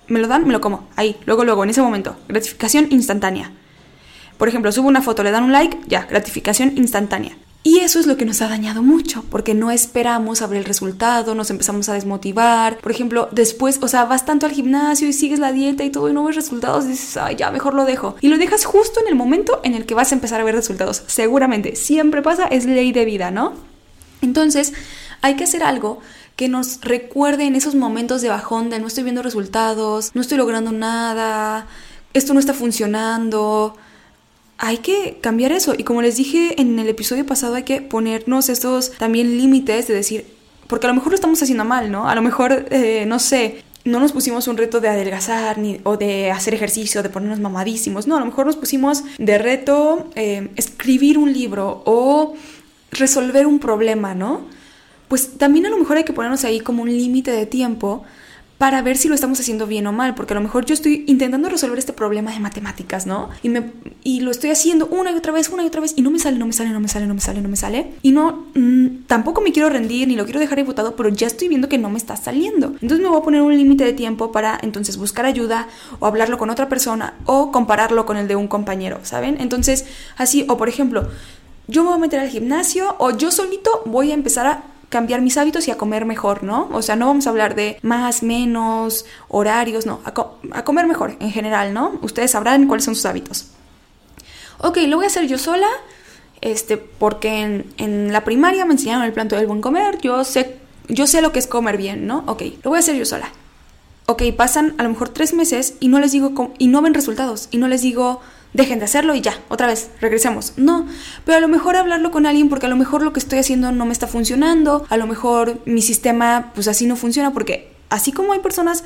me lo dan, me lo como, ahí, luego, luego, en ese momento. Gratificación instantánea. Por ejemplo, subo una foto, le dan un like, ya, gratificación instantánea. Y eso es lo que nos ha dañado mucho, porque no esperamos a ver el resultado, nos empezamos a desmotivar. Por ejemplo, después, o sea, vas tanto al gimnasio y sigues la dieta y todo y no ves resultados, dices, ay, ya, mejor lo dejo. Y lo dejas justo en el momento en el que vas a empezar a ver resultados. Seguramente, siempre pasa, es ley de vida, ¿no? Entonces, hay que hacer algo que nos recuerde en esos momentos de bajón de no estoy viendo resultados, no estoy logrando nada, esto no está funcionando hay que cambiar eso. Y como les dije en el episodio pasado, hay que ponernos estos también límites de decir, porque a lo mejor lo estamos haciendo mal, ¿no? A lo mejor, eh, no sé, no nos pusimos un reto de adelgazar ni, o de hacer ejercicio, de ponernos mamadísimos. No, a lo mejor nos pusimos de reto eh, escribir un libro o resolver un problema, ¿no? Pues también a lo mejor hay que ponernos ahí como un límite de tiempo para ver si lo estamos haciendo bien o mal, porque a lo mejor yo estoy intentando resolver este problema de matemáticas, ¿no? Y, me, y lo estoy haciendo una y otra vez, una y otra vez, y no me sale, no me sale, no me sale, no me sale, no me sale. Y no, mm, tampoco me quiero rendir ni lo quiero dejar votado, pero ya estoy viendo que no me está saliendo. Entonces me voy a poner un límite de tiempo para entonces buscar ayuda o hablarlo con otra persona o compararlo con el de un compañero, ¿saben? Entonces, así, o por ejemplo, yo me voy a meter al gimnasio o yo solito voy a empezar a cambiar mis hábitos y a comer mejor, ¿no? O sea, no vamos a hablar de más, menos, horarios, no, a, comer mejor en general, ¿no? Ustedes sabrán cuáles son sus hábitos. Ok, lo voy a hacer yo sola, este, porque en, la primaria me enseñaron el planto del buen comer, yo sé, yo sé lo que es comer bien, ¿no? Ok, lo voy a hacer yo sola. Ok, pasan a lo mejor tres meses y no les digo, y no ven resultados, y no les digo, dejen de hacerlo y ya, otra vez, regresemos. No, pero a lo mejor hablarlo con alguien porque a lo mejor lo que estoy haciendo no me está funcionando, a lo mejor mi sistema pues así no funciona porque así como hay personas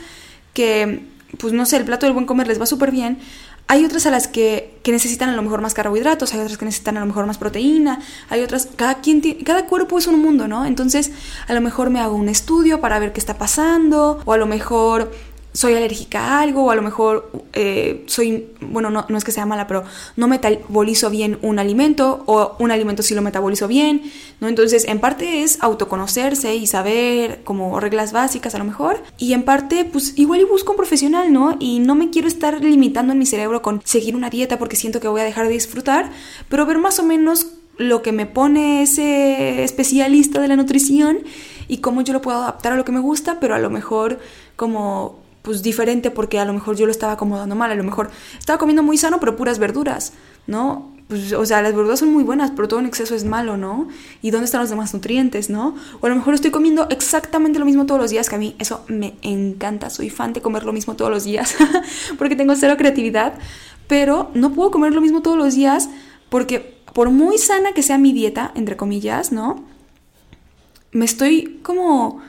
que pues no sé, el plato del buen comer les va súper bien, hay otras a las que, que, necesitan a lo mejor más carbohidratos, hay otras que necesitan a lo mejor más proteína, hay otras, cada quien cada cuerpo es un mundo, ¿no? Entonces, a lo mejor me hago un estudio para ver qué está pasando, o a lo mejor soy alérgica a algo o a lo mejor eh, soy, bueno, no, no, es que sea mala, pero no metabolizo bien un alimento o un alimento sí lo metabolizo bien, ¿no? Entonces, en parte es autoconocerse y saber como reglas básicas a lo mejor y en parte, pues igual y busco un profesional, ¿no? Y no me quiero estar limitando en mi cerebro con seguir una dieta porque siento que voy a dejar de disfrutar, pero ver más o menos lo que me pone ese especialista de la nutrición y cómo yo lo puedo adaptar a lo que me gusta, pero a lo mejor como pues diferente porque a lo mejor yo lo estaba acomodando mal, a lo mejor estaba comiendo muy sano pero puras verduras, ¿no? Pues, o sea, las verduras son muy buenas, pero todo en exceso es malo, ¿no? ¿Y dónde están los demás nutrientes, no? O a lo mejor estoy comiendo exactamente lo mismo todos los días, que a mí eso me encanta, soy fan de comer lo mismo todos los días, porque tengo cero creatividad, pero no puedo comer lo mismo todos los días porque por muy sana que sea mi dieta, entre comillas, ¿no? Me estoy como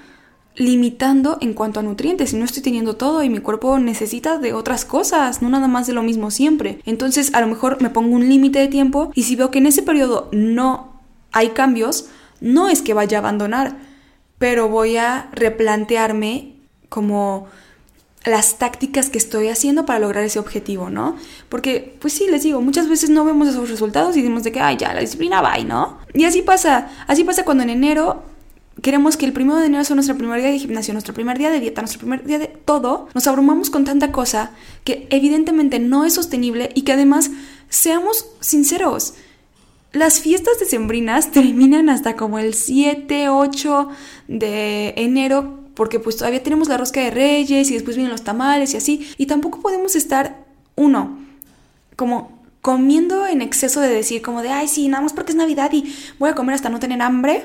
limitando en cuanto a nutrientes y no estoy teniendo todo y mi cuerpo necesita de otras cosas, no nada más de lo mismo siempre. Entonces a lo mejor me pongo un límite de tiempo y si veo que en ese periodo no hay cambios, no es que vaya a abandonar, pero voy a replantearme como las tácticas que estoy haciendo para lograr ese objetivo, ¿no? Porque, pues sí, les digo, muchas veces no vemos esos resultados y decimos de que, ay, ya, la disciplina va, ¿no? Y así pasa, así pasa cuando en enero queremos que el primero de enero sea nuestro primer día de gimnasio, nuestro primer día de dieta, nuestro primer día de todo, nos abrumamos con tanta cosa que evidentemente no es sostenible y que además, seamos sinceros, las fiestas decembrinas terminan hasta como el 7, 8 de enero porque pues todavía tenemos la rosca de reyes y después vienen los tamales y así, y tampoco podemos estar, uno, como comiendo en exceso de decir como de, ay, sí, nada más porque es Navidad y voy a comer hasta no tener hambre,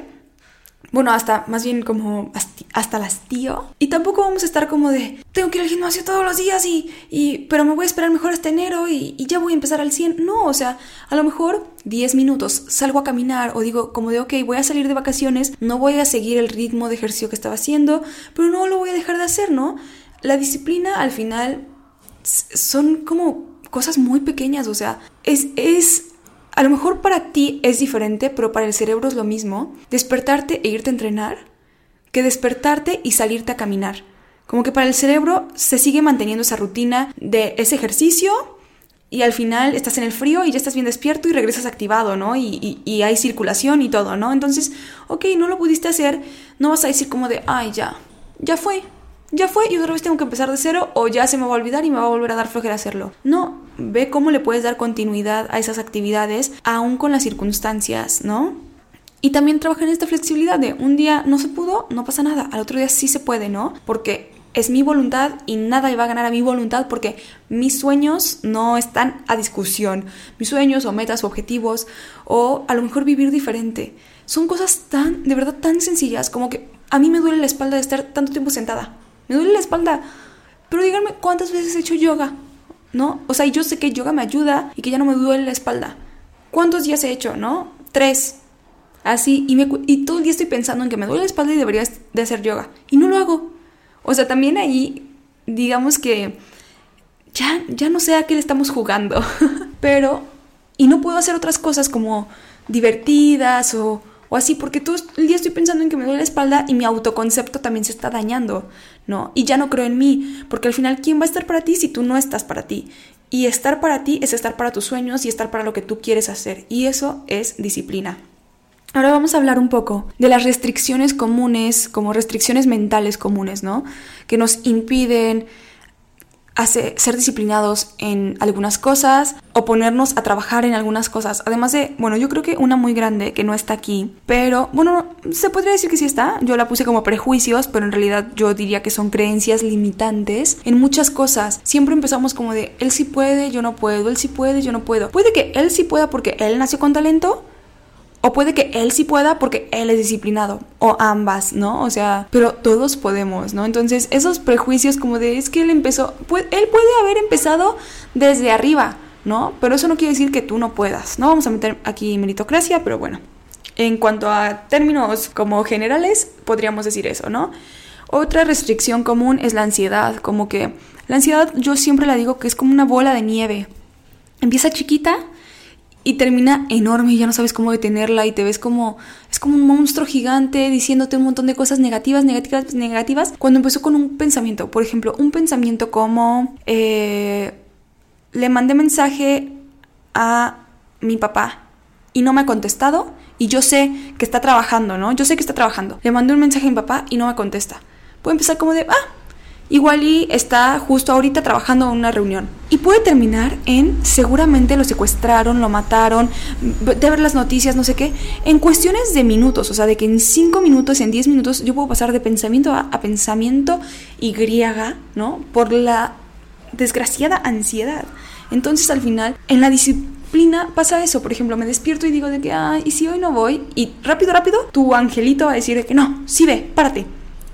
bueno, hasta más bien como hasta las tío. Y tampoco vamos a estar como de, tengo que ir al gimnasio todos los días y, y pero me voy a esperar mejor este enero y, y, ya voy a empezar al 100. No, o sea, a lo mejor 10 minutos salgo a caminar o digo como de, ok, voy a salir de vacaciones, no voy a seguir el ritmo de ejercicio que estaba haciendo, pero no lo voy a dejar de hacer, ¿no? La disciplina al final son como cosas muy pequeñas, o sea, es, es a lo mejor para ti es diferente, pero para el cerebro es lo mismo despertarte e irte a entrenar que despertarte y salirte a caminar. Como que para el cerebro se sigue manteniendo esa rutina de ese ejercicio y al final estás en el frío y ya estás bien despierto y regresas activado, ¿no? Y, hay circulación y todo, ¿no? Entonces, ok, no lo pudiste hacer, no vas a decir como de, ay, ya, ya fue, ya fue y otra vez tengo que empezar de cero o ya se me va a olvidar y me va a volver a dar flojera hacerlo. No, ve cómo le puedes dar continuidad a esas actividades aún con las circunstancias, ¿no? Y también trabajar en esta flexibilidad de un día no se pudo, no pasa nada, al otro día sí se puede, ¿no? Porque es mi voluntad y nada va a ganar a mi voluntad porque mis sueños no están a discusión. Mis sueños o metas o objetivos o a lo mejor vivir diferente. Son cosas tan, de verdad, tan sencillas como que a mí me duele la espalda de estar tanto tiempo sentada. Me duele la espalda. Pero díganme cuántas veces he hecho yoga, ¿no? O sea, yo sé que yoga me ayuda y que ya no me duele la espalda. ¿Cuántos días he hecho, no? Tres. Así, y, me, y todo el día estoy pensando en que me duele la espalda y debería de hacer yoga. Y no lo hago. O sea, también ahí, digamos que ya, ya no sé a qué le estamos jugando. Pero, y no puedo hacer otras cosas como divertidas o o así, porque todo el día estoy pensando en que me duele la espalda y mi autoconcepto también se está dañando, ¿no? Y ya no creo en mí, porque al final, ¿quién va a estar para ti si tú no estás para ti? Y estar para ti es estar para tus sueños y estar para lo que tú quieres hacer, y eso es disciplina. Ahora vamos a hablar un poco de las restricciones comunes, como restricciones mentales comunes, ¿no? Que nos impiden hace ser disciplinados en algunas cosas o ponernos a trabajar en algunas cosas. Además de, bueno, yo creo que una muy grande que no está aquí, pero bueno, se podría decir que sí está. Yo la puse como prejuicios, pero en realidad yo diría que son creencias limitantes en muchas cosas. Siempre empezamos como de, él sí puede, yo no puedo, él sí puede, yo no puedo. Puede que él sí pueda porque él nació con talento, o puede que él sí pueda porque él es disciplinado. O ambas, ¿no? O sea, pero todos podemos, ¿no? Entonces, esos prejuicios como de es que él empezó, él puede haber empezado desde arriba, ¿no? Pero eso no quiere decir que tú no puedas. No vamos a meter aquí meritocracia, pero bueno. En cuanto a términos como generales, podríamos decir eso, ¿no? Otra restricción común es la ansiedad, como que la ansiedad yo siempre la digo que es como una bola de nieve. Empieza chiquita y termina enorme y ya no sabes cómo detenerla y te ves como es como un monstruo gigante diciéndote un montón de cosas negativas, negativas, negativas. Cuando empezó con un pensamiento, por ejemplo, un pensamiento como eh, le mandé mensaje a mi papá y no me ha contestado y yo sé que está trabajando, ¿no? Yo sé que está trabajando. Le mandé un mensaje a mi papá y no me contesta. Puedo empezar como de, ah, igual y está justo ahorita trabajando en una reunión. Y puede terminar en seguramente lo secuestraron, lo mataron, de ver las noticias, no sé qué, en cuestiones de minutos, o sea, de que en 5 minutos, en 10 minutos, yo puedo pasar de pensamiento a, a pensamiento y griega, ¿no? Por la desgraciada ansiedad. Entonces al final, en la disciplina pasa eso. Por ejemplo, me despierto y digo de que, ay, ¿y si hoy no voy? Y rápido, rápido, tu angelito va a decir de que no, sí ve, párate.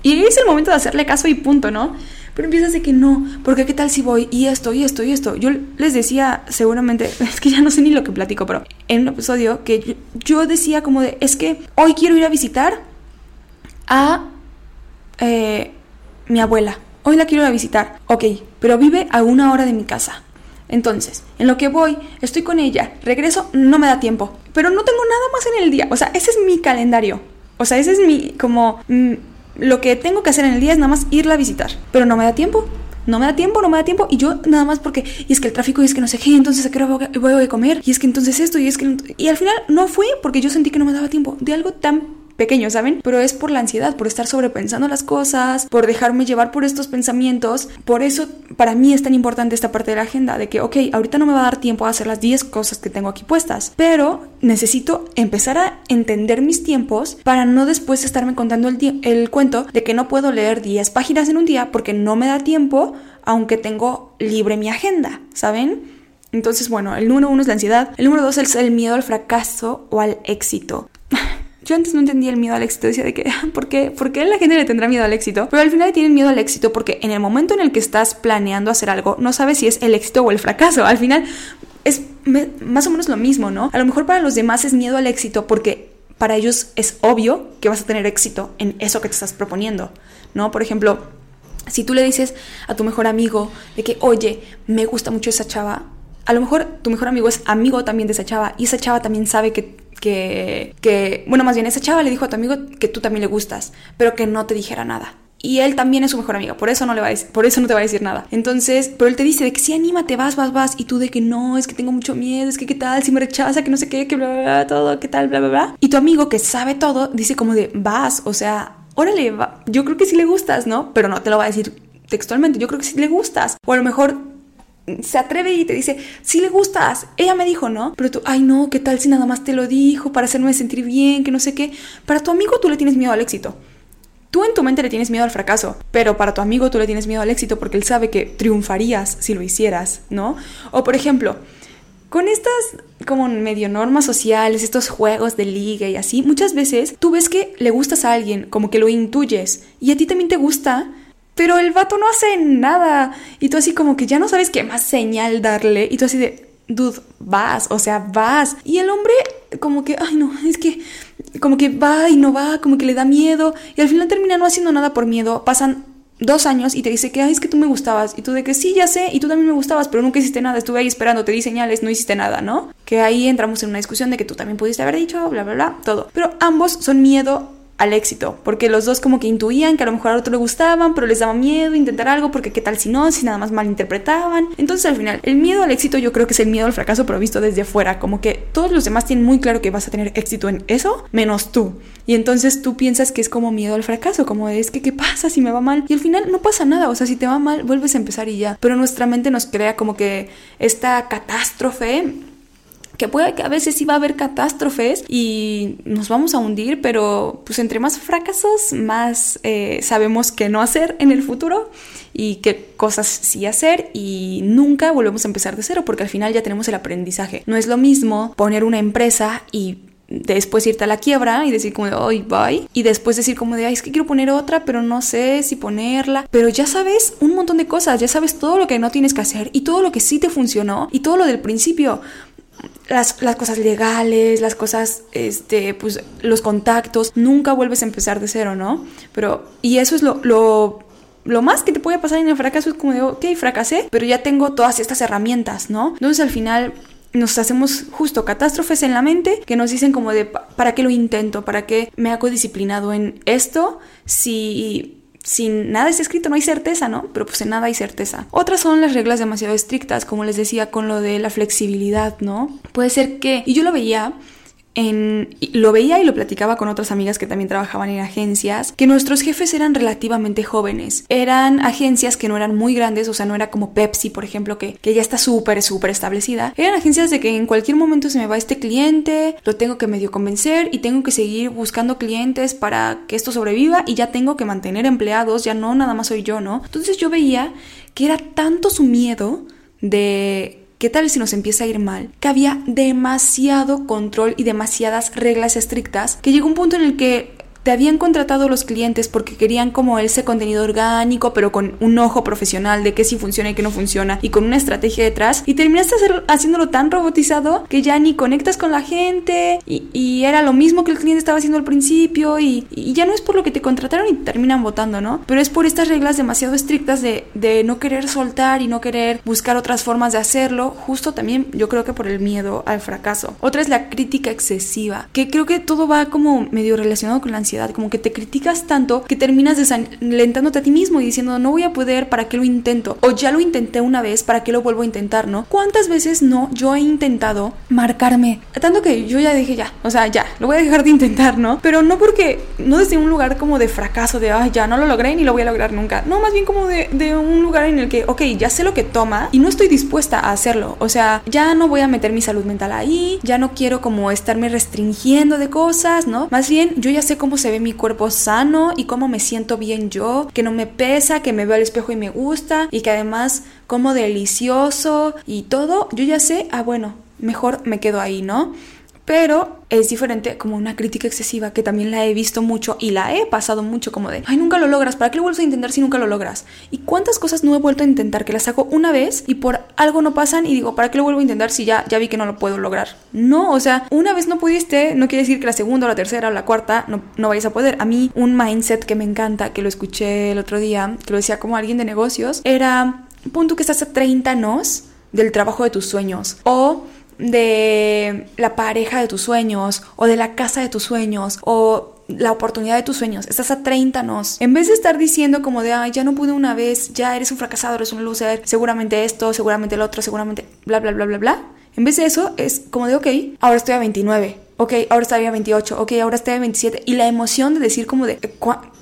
Y es el momento de hacerle caso y punto, ¿no? Pero empiezas de que no, porque qué tal si voy y esto, y esto, y esto. Yo les decía, seguramente, es que ya no sé ni lo que platico, pero en un episodio que yo, decía como de, es que hoy quiero ir a visitar a eh, mi abuela. Hoy la quiero ir a visitar. Ok, pero vive a una hora de mi casa. Entonces, en lo que voy, estoy con ella, regreso, no me da tiempo. Pero no tengo nada más en el día. O sea, ese es mi calendario. O sea, ese es mi, como, mm, lo que tengo que hacer en el día es nada más irla a visitar. Pero no me da tiempo. No me da tiempo, no me da tiempo. Y yo nada más porque, y es que el tráfico, y es que no sé qué, entonces a qué hora voy a comer, y es que entonces esto, y es que... Y al final no fui porque yo sentí que no me daba tiempo de algo tan pequeño, ¿saben? Pero es por la ansiedad, por estar sobrepensando las cosas, por dejarme llevar por estos pensamientos. Por eso para mí es tan importante esta parte de la agenda, de que, ok, ahorita no me va a dar tiempo a hacer las 10 cosas que tengo aquí puestas, pero necesito empezar a entender mis tiempos para no después estarme contando el, cuento de que no puedo leer 10 páginas en un día porque no me da tiempo, aunque tengo libre mi agenda, ¿saben? Entonces, bueno, el número uno es la ansiedad. El número dos es el miedo al fracaso o al éxito. Yo antes no entendía el miedo al éxito, decía de que, ¿por qué? ¿por qué la gente le tendrá miedo al éxito? Pero al final le tienen miedo al éxito porque en el momento en el que estás planeando hacer algo, no sabes si es el éxito o el fracaso. Al final es más o menos lo mismo, ¿no? A lo mejor para los demás es miedo al éxito porque para ellos es obvio que vas a tener éxito en eso que te estás proponiendo, ¿no? Por ejemplo, si tú le dices a tu mejor amigo de que, oye, me gusta mucho esa chava, a lo mejor tu mejor amigo es amigo también de esa chava y esa chava también sabe que que, que, bueno, más bien esa chava le dijo a tu amigo que tú también le gustas, pero que no te dijera nada. Y él también es su mejor amigo, por eso no le va a decir, por eso no te va a decir nada. Entonces, pero él te dice de que sí, anímate, vas, vas, vas, y tú de que no, es que tengo mucho miedo, es que qué tal, si me rechaza, que no sé qué, que bla, bla, bla, todo, qué tal, bla, bla, bla. Y tu amigo que sabe todo, dice como de, vas, o sea, órale, va. yo creo que sí le gustas, ¿no? Pero no te lo va a decir textualmente, yo creo que sí le gustas. O a lo mejor se atreve y te dice, si le gustas, ella me dijo, ¿no? Pero tú, ay no, ¿qué tal si nada más te lo dijo para hacerme sentir bien, que no sé qué? Para tu amigo tú le tienes miedo al éxito. Tú en tu mente le tienes miedo al fracaso, pero para tu amigo tú le tienes miedo al éxito porque él sabe que triunfarías si lo hicieras, ¿no? O por ejemplo, con estas como medio normas sociales, estos juegos de liga y así, muchas veces tú ves que le gustas a alguien, como que lo intuyes, y a ti también te gusta, pero el vato no hace nada. Y tú así como que ya no sabes qué más señal darle. Y tú así de, dude, vas, o sea, vas. Y el hombre como que, ay no, es que como que va y no va, como que le da miedo. Y al final termina no haciendo nada por miedo. Pasan dos años y te dice que, ay, es que tú me gustabas. Y tú de que sí, ya sé, y tú también me gustabas, pero nunca hiciste nada. Estuve ahí esperando, te di señales, no hiciste nada, ¿no? Que ahí entramos en una discusión de que tú también pudiste haber dicho, bla, bla, bla, todo. Pero ambos son miedo al éxito, porque los dos como que intuían que a lo mejor al otro le gustaban, pero les daba miedo intentar algo, porque qué tal si no, si nada más malinterpretaban. Entonces al final, el miedo al éxito yo creo que es el miedo al fracaso, pero visto desde afuera, como que todos los demás tienen muy claro que vas a tener éxito en eso, menos tú. Y entonces tú piensas que es como miedo al fracaso, como es que qué pasa si me va mal. Y al final no pasa nada, o sea, si te va mal, vuelves a empezar y ya. Pero nuestra mente nos crea como que esta catástrofe que puede que a veces va a haber catástrofes y nos vamos a hundir, pero pues entre más fracasos, más eh, sabemos qué no hacer en el futuro y qué cosas sí hacer y nunca volvemos a empezar de cero porque al final ya tenemos el aprendizaje. No es lo mismo poner una empresa y después irte a la quiebra y decir como de, ay, bye. Y después decir como de, ay, es que quiero poner otra, pero no sé si ponerla. Pero ya sabes un montón de cosas, ya sabes todo lo que no tienes que hacer y todo lo que sí te funcionó y todo lo del principio las, cosas legales, las cosas, este, pues los contactos, nunca vuelves a empezar de cero, ¿no? Pero, y eso es lo, lo, lo más que te puede pasar en el fracaso es como de, ok, fracasé, pero ya tengo todas estas herramientas, ¿no? Entonces al final nos hacemos justo catástrofes en la mente que nos dicen como de ¿para qué lo intento? ¿Para qué me hago disciplinado en esto? Si sin nada está escrito, no hay certeza, ¿no? Pero pues en nada hay certeza. Otras son las reglas demasiado estrictas, como les decía, con lo de la flexibilidad, ¿no? Puede ser que, y yo lo veía, lo veía y lo platicaba con otras amigas que también trabajaban en agencias, que nuestros jefes eran relativamente jóvenes. Eran agencias que no eran muy grandes, o sea, no era como Pepsi, por ejemplo, que, que ya está súper, súper establecida. Eran agencias de que en cualquier momento se me va este cliente, lo tengo que medio convencer y tengo que seguir buscando clientes para que esto sobreviva y ya tengo que mantener empleados, ya no nada más soy yo, ¿no? Entonces yo veía que era tanto su miedo de ¿Qué tal si nos empieza a ir mal? Que había demasiado control y demasiadas reglas estrictas que llegó un punto en el que te habían contratado los clientes porque querían como ese contenido orgánico, pero con un ojo profesional de qué sí funciona y qué no funciona y con una estrategia detrás. Y terminaste haciéndolo tan robotizado que ya ni conectas con la gente y, era lo mismo que el cliente estaba haciendo al principio y, ya no es por lo que te contrataron y terminan votando, ¿no? Pero es por estas reglas demasiado estrictas de, de no querer soltar y no querer buscar otras formas de hacerlo, justo también yo creo que por el miedo al fracaso. Otra es la crítica excesiva, que creo que todo va como medio relacionado con la ansiedad como que te criticas tanto que terminas desalentándote a ti mismo y diciendo no voy a poder, ¿para qué lo intento? O ya lo intenté una vez, ¿para qué lo vuelvo a intentar, no? ¿Cuántas veces no yo he intentado marcarme? Tanto que yo ya dije ya, o sea, ya, lo voy a dejar de intentar, ¿no? Pero no porque, no desde un lugar como de fracaso, de, ay, ya no lo logré ni lo voy a lograr nunca. No, más bien como de, de un lugar en el que, ok, ya sé lo que toma y no estoy dispuesta a hacerlo. O sea, ya no voy a meter mi salud mental ahí, ya no quiero como estarme restringiendo de cosas, ¿no? Más bien, yo ya sé cómo se ve mi cuerpo sano y cómo me siento bien yo, que no me pesa, que me veo al espejo y me gusta y que además como delicioso y todo, yo ya sé, ah bueno, mejor me quedo ahí, ¿no? Pero es diferente como una crítica excesiva que también la he visto mucho y la he pasado mucho como de, ay, nunca lo logras, ¿para qué lo vuelves a intentar si nunca lo logras? ¿Y cuántas cosas no he vuelto a intentar que las hago una vez y por algo no pasan y digo, ¿para qué lo vuelvo a intentar si ya, ya vi que no lo puedo lograr? No, o sea, una vez no pudiste, no quiere decir que la segunda o la tercera o la cuarta no, no vayas a poder. A mí un mindset que me encanta, que lo escuché el otro día, que lo decía como alguien de negocios, era, punto que estás a 30 nos del trabajo de tus sueños o de la pareja de tus sueños o de la casa de tus sueños o la oportunidad de tus sueños. Estás a 30 nos. En vez de estar diciendo como de, ay, ya no pude una vez, ya eres un fracasado, eres un loser, seguramente esto, seguramente el otro, seguramente bla, bla, bla, bla, bla. En vez de eso, es como de, ok, ahora estoy a 29. Ok, ahora estoy a 28. Ok, ahora estoy a 27. Y la emoción de decir como de,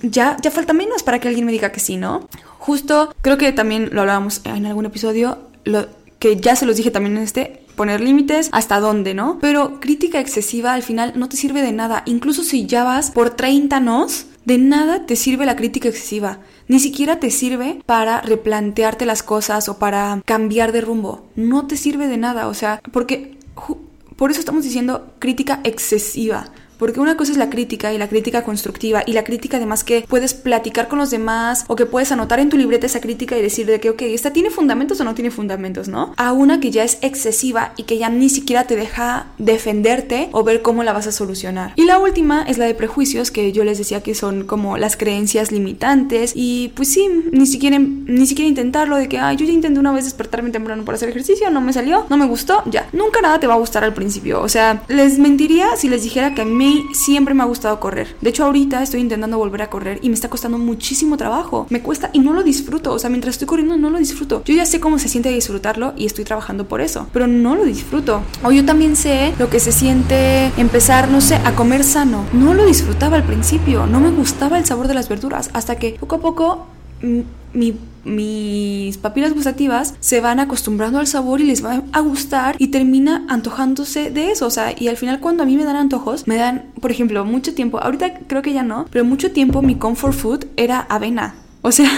ya, ya falta menos para que alguien me diga que sí, ¿no? Justo, creo que también lo hablábamos en algún episodio, lo, que ya se los dije también en este, poner límites, hasta dónde, ¿no? Pero crítica excesiva al final no te sirve de nada. Incluso si ya vas por 30 nos, de nada te sirve la crítica excesiva. Ni siquiera te sirve para replantearte las cosas o para cambiar de rumbo. No te sirve de nada, o sea, porque por eso estamos diciendo crítica excesiva. Porque una cosa es la crítica y la crítica constructiva y la crítica además que puedes platicar con los demás o que puedes anotar en tu libreta esa crítica y decir de que, ok, esta tiene fundamentos o no tiene fundamentos, ¿no? A una que ya es excesiva y que ya ni siquiera te deja defenderte o ver cómo la vas a solucionar. Y la última es la de prejuicios que yo les decía que son como las creencias limitantes y pues sí, ni siquiera, ni siquiera intentarlo de que, ay, yo ya intenté una vez despertarme temprano para hacer ejercicio, no me salió, no me gustó, ya. Nunca nada te va a gustar al principio. O sea, les mentiría si les dijera que a mí siempre me ha gustado correr. De hecho, ahorita estoy intentando volver a correr y me está costando muchísimo trabajo. Me cuesta y no lo disfruto. O sea, mientras estoy corriendo no lo disfruto. Yo ya sé cómo se siente disfrutarlo y estoy trabajando por eso, pero no lo disfruto. O yo también sé lo que se siente empezar, no sé, a comer sano. No lo disfrutaba al principio, no me gustaba el sabor de las verduras, hasta que poco a poco mm, mi mis papilas gustativas se van acostumbrando al sabor y les va a gustar y termina antojándose de eso. O sea, y al final cuando a mí me dan antojos, me dan, por ejemplo, mucho tiempo, ahorita creo que ya no, pero mucho tiempo mi comfort food era avena. O sea,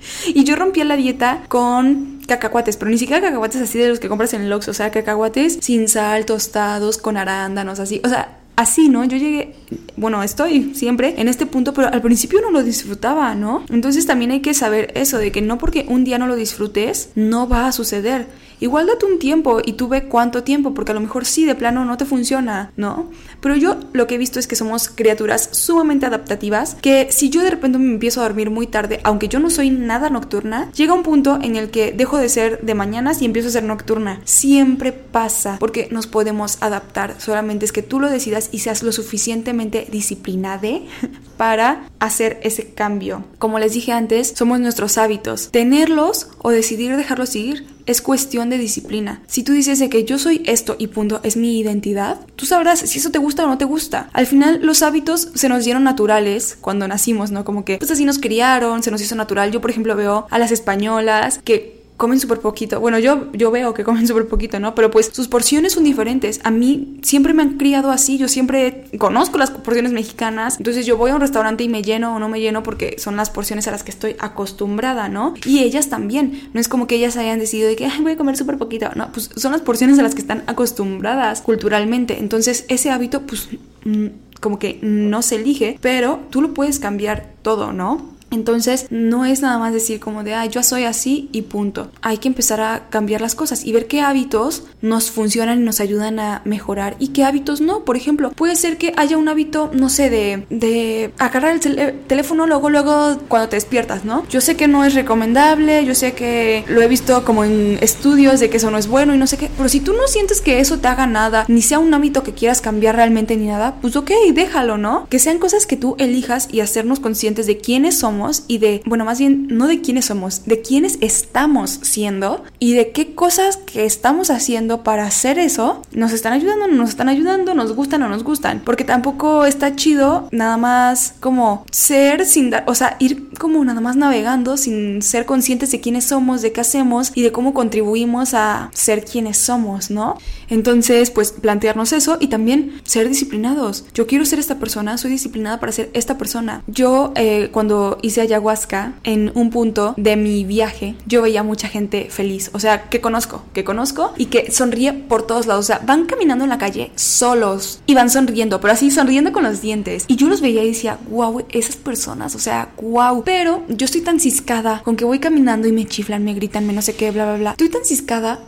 y yo rompía la dieta con cacahuates, pero ni siquiera cacahuates así de los que compras en el Ox, o sea, cacahuates sin sal, tostados, con arándanos, así. O sea, así, ¿no? Yo llegué, bueno, estoy siempre en este punto, pero al principio no lo disfrutaba, ¿no? Entonces también hay que saber eso, de que no porque un día no lo disfrutes, no va a suceder. Igual date un tiempo y tú ve cuánto tiempo, porque a lo mejor sí, de plano no te funciona, ¿no? Pero yo lo que he visto es que somos criaturas sumamente adaptativas, que si yo de repente me empiezo a dormir muy tarde, aunque yo no soy nada nocturna, llega un punto en el que dejo de ser de mañanas y empiezo a ser nocturna. Siempre pasa, porque nos podemos adaptar, solamente es que tú lo decidas y seas lo suficientemente disciplinade para hacer ese cambio. Como les dije antes, somos nuestros hábitos. Tenerlos o decidir dejarlos ir es cuestión de disciplina. Si tú dices que yo soy esto y punto, es mi identidad, tú sabrás si eso te gusta o no te gusta. Al final los hábitos se nos dieron naturales cuando nacimos, ¿no? Como que pues así nos criaron, se nos hizo natural. Yo por ejemplo veo a las españolas que comen súper poquito. Bueno, yo, yo veo que comen súper poquito, ¿no? Pero pues sus porciones son diferentes. A mí siempre me han criado así. Yo siempre conozco las porciones mexicanas. Entonces yo voy a un restaurante y me lleno o no me lleno porque son las porciones a las que estoy acostumbrada, ¿no? Y ellas también. No es como que ellas hayan decidido de que voy a comer súper poquito. No, pues son las porciones a las que están acostumbradas culturalmente. Entonces ese hábito, pues mm, como que no se elige, pero tú lo puedes cambiar todo, ¿no? Entonces, no es nada más decir como de, ay, yo soy así y punto. Hay que empezar a cambiar las cosas y ver qué hábitos nos funcionan y nos ayudan a mejorar y qué hábitos no. Por ejemplo, puede ser que haya un hábito, no sé, de, de agarrar el teléfono luego, luego cuando te despiertas, ¿no? Yo sé que no es recomendable, yo sé que lo he visto como en estudios de que eso no es bueno y no sé qué, pero si tú no sientes que eso te haga nada, ni sea un hábito que quieras cambiar realmente ni nada, pues ok, déjalo, ¿no? Que sean cosas que tú elijas y hacernos conscientes de quiénes somos y de, bueno, más bien no de quiénes somos, de quiénes estamos siendo y de qué cosas que estamos haciendo para hacer eso nos están ayudando, no nos están ayudando, nos gustan o no nos gustan. Porque tampoco está chido nada más como ser sin dar, o sea, ir como nada más navegando sin ser conscientes de quiénes somos, de qué hacemos y de cómo contribuimos a ser quienes somos, ¿no? Entonces, pues plantearnos eso y también ser disciplinados. Yo quiero ser esta persona, soy disciplinada para ser esta persona. Yo eh, cuando hice ayahuasca, en un punto de mi viaje, yo veía mucha gente feliz, o sea, que conozco, que conozco y que sonríe por todos lados, o sea, van caminando en la calle solos y van sonriendo, pero así sonriendo con los dientes. Y yo los veía y decía, wow, esas personas, o sea, wow. Pero yo estoy tan ciscada con que voy caminando y me chiflan, me gritan, me no sé qué, bla, bla, bla. Estoy tan ciscada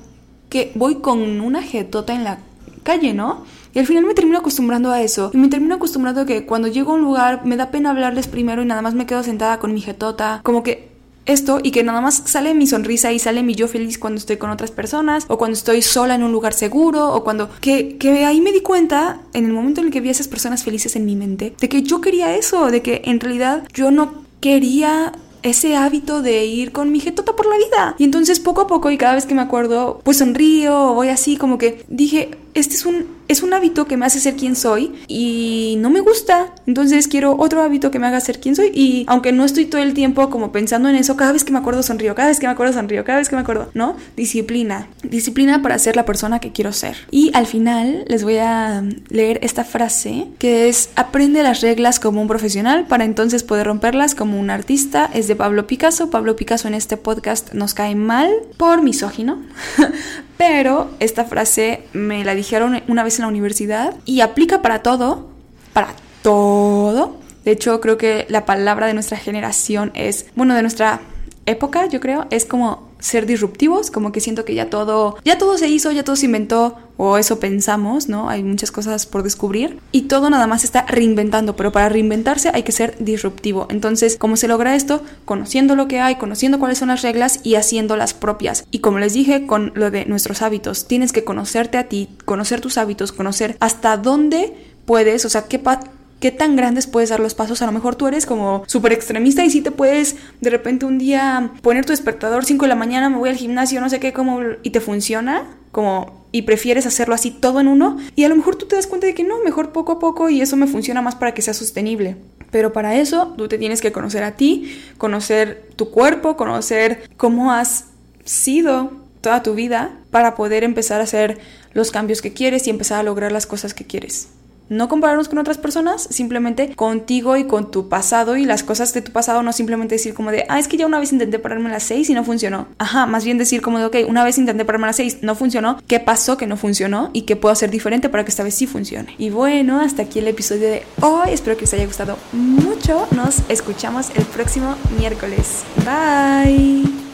que voy con una jetota en la calle, ¿no? Y al final me termino acostumbrando a eso. Y me termino acostumbrando a que cuando llego a un lugar me da pena hablarles primero y nada más me quedo sentada con mi jetota. Como que esto y que nada más sale mi sonrisa y sale mi yo feliz cuando estoy con otras personas o cuando estoy sola en un lugar seguro o cuando que, que ahí me di cuenta en el momento en el que vi a esas personas felices en mi mente de que yo quería eso, de que en realidad yo no quería ese hábito de ir con mi jetota por la vida. Y entonces poco a poco y cada vez que me acuerdo, pues sonrío voy así como que dije, este es un es un hábito que me hace ser quien soy y no me gusta. Entonces quiero otro hábito que me haga ser quien soy. Y aunque no estoy todo el tiempo como pensando en eso, cada vez que me acuerdo sonrío, cada vez que me acuerdo sonrío, cada vez que me acuerdo, ¿no? Disciplina. Disciplina para ser la persona que quiero ser. Y al final les voy a leer esta frase que es aprende las reglas como un profesional para entonces poder romperlas como un artista. Es de Pablo Picasso. Pablo Picasso en este podcast nos cae mal por misógino. Pero esta frase me la dijeron una vez en la universidad y aplica para todo, para todo. De hecho, creo que la palabra de nuestra generación es, bueno, de nuestra época, yo creo, es como ser disruptivos, como que siento que ya todo, ya todo se hizo, ya todo se inventó, o eso pensamos, ¿no? Hay muchas cosas por descubrir y todo nada más está reinventando, pero para reinventarse hay que ser disruptivo. Entonces, ¿cómo se logra esto? Conociendo lo que hay, conociendo cuáles son las reglas y haciendo las propias. Y como les dije con lo de nuestros hábitos, tienes que conocerte a ti, conocer tus hábitos, conocer hasta dónde puedes, o sea, qué, qué tan grandes puedes dar los pasos. A lo mejor tú eres como súper extremista y si te puedes de repente un día poner tu despertador 5 de la mañana, me voy al gimnasio, no sé qué, como, y te funciona, como, y prefieres hacerlo así todo en uno. Y a lo mejor tú te das cuenta de que no, mejor poco a poco y eso me funciona más para que sea sostenible. Pero para eso tú te tienes que conocer a ti, conocer tu cuerpo, conocer cómo has sido toda tu vida para poder empezar a hacer los cambios que quieres y empezar a lograr las cosas que quieres. No compararnos con otras personas, simplemente contigo y con tu pasado y las cosas de tu pasado, no simplemente decir como de, ah, es que ya una vez intenté pararme a las 6 y no funcionó. Ajá, más bien decir como de, ok, una vez intenté pararme a las 6, no funcionó, ¿qué pasó que no funcionó y qué puedo hacer diferente para que esta vez sí funcione? Y bueno, hasta aquí el episodio de hoy, espero que les haya gustado mucho, nos escuchamos el próximo miércoles. Bye.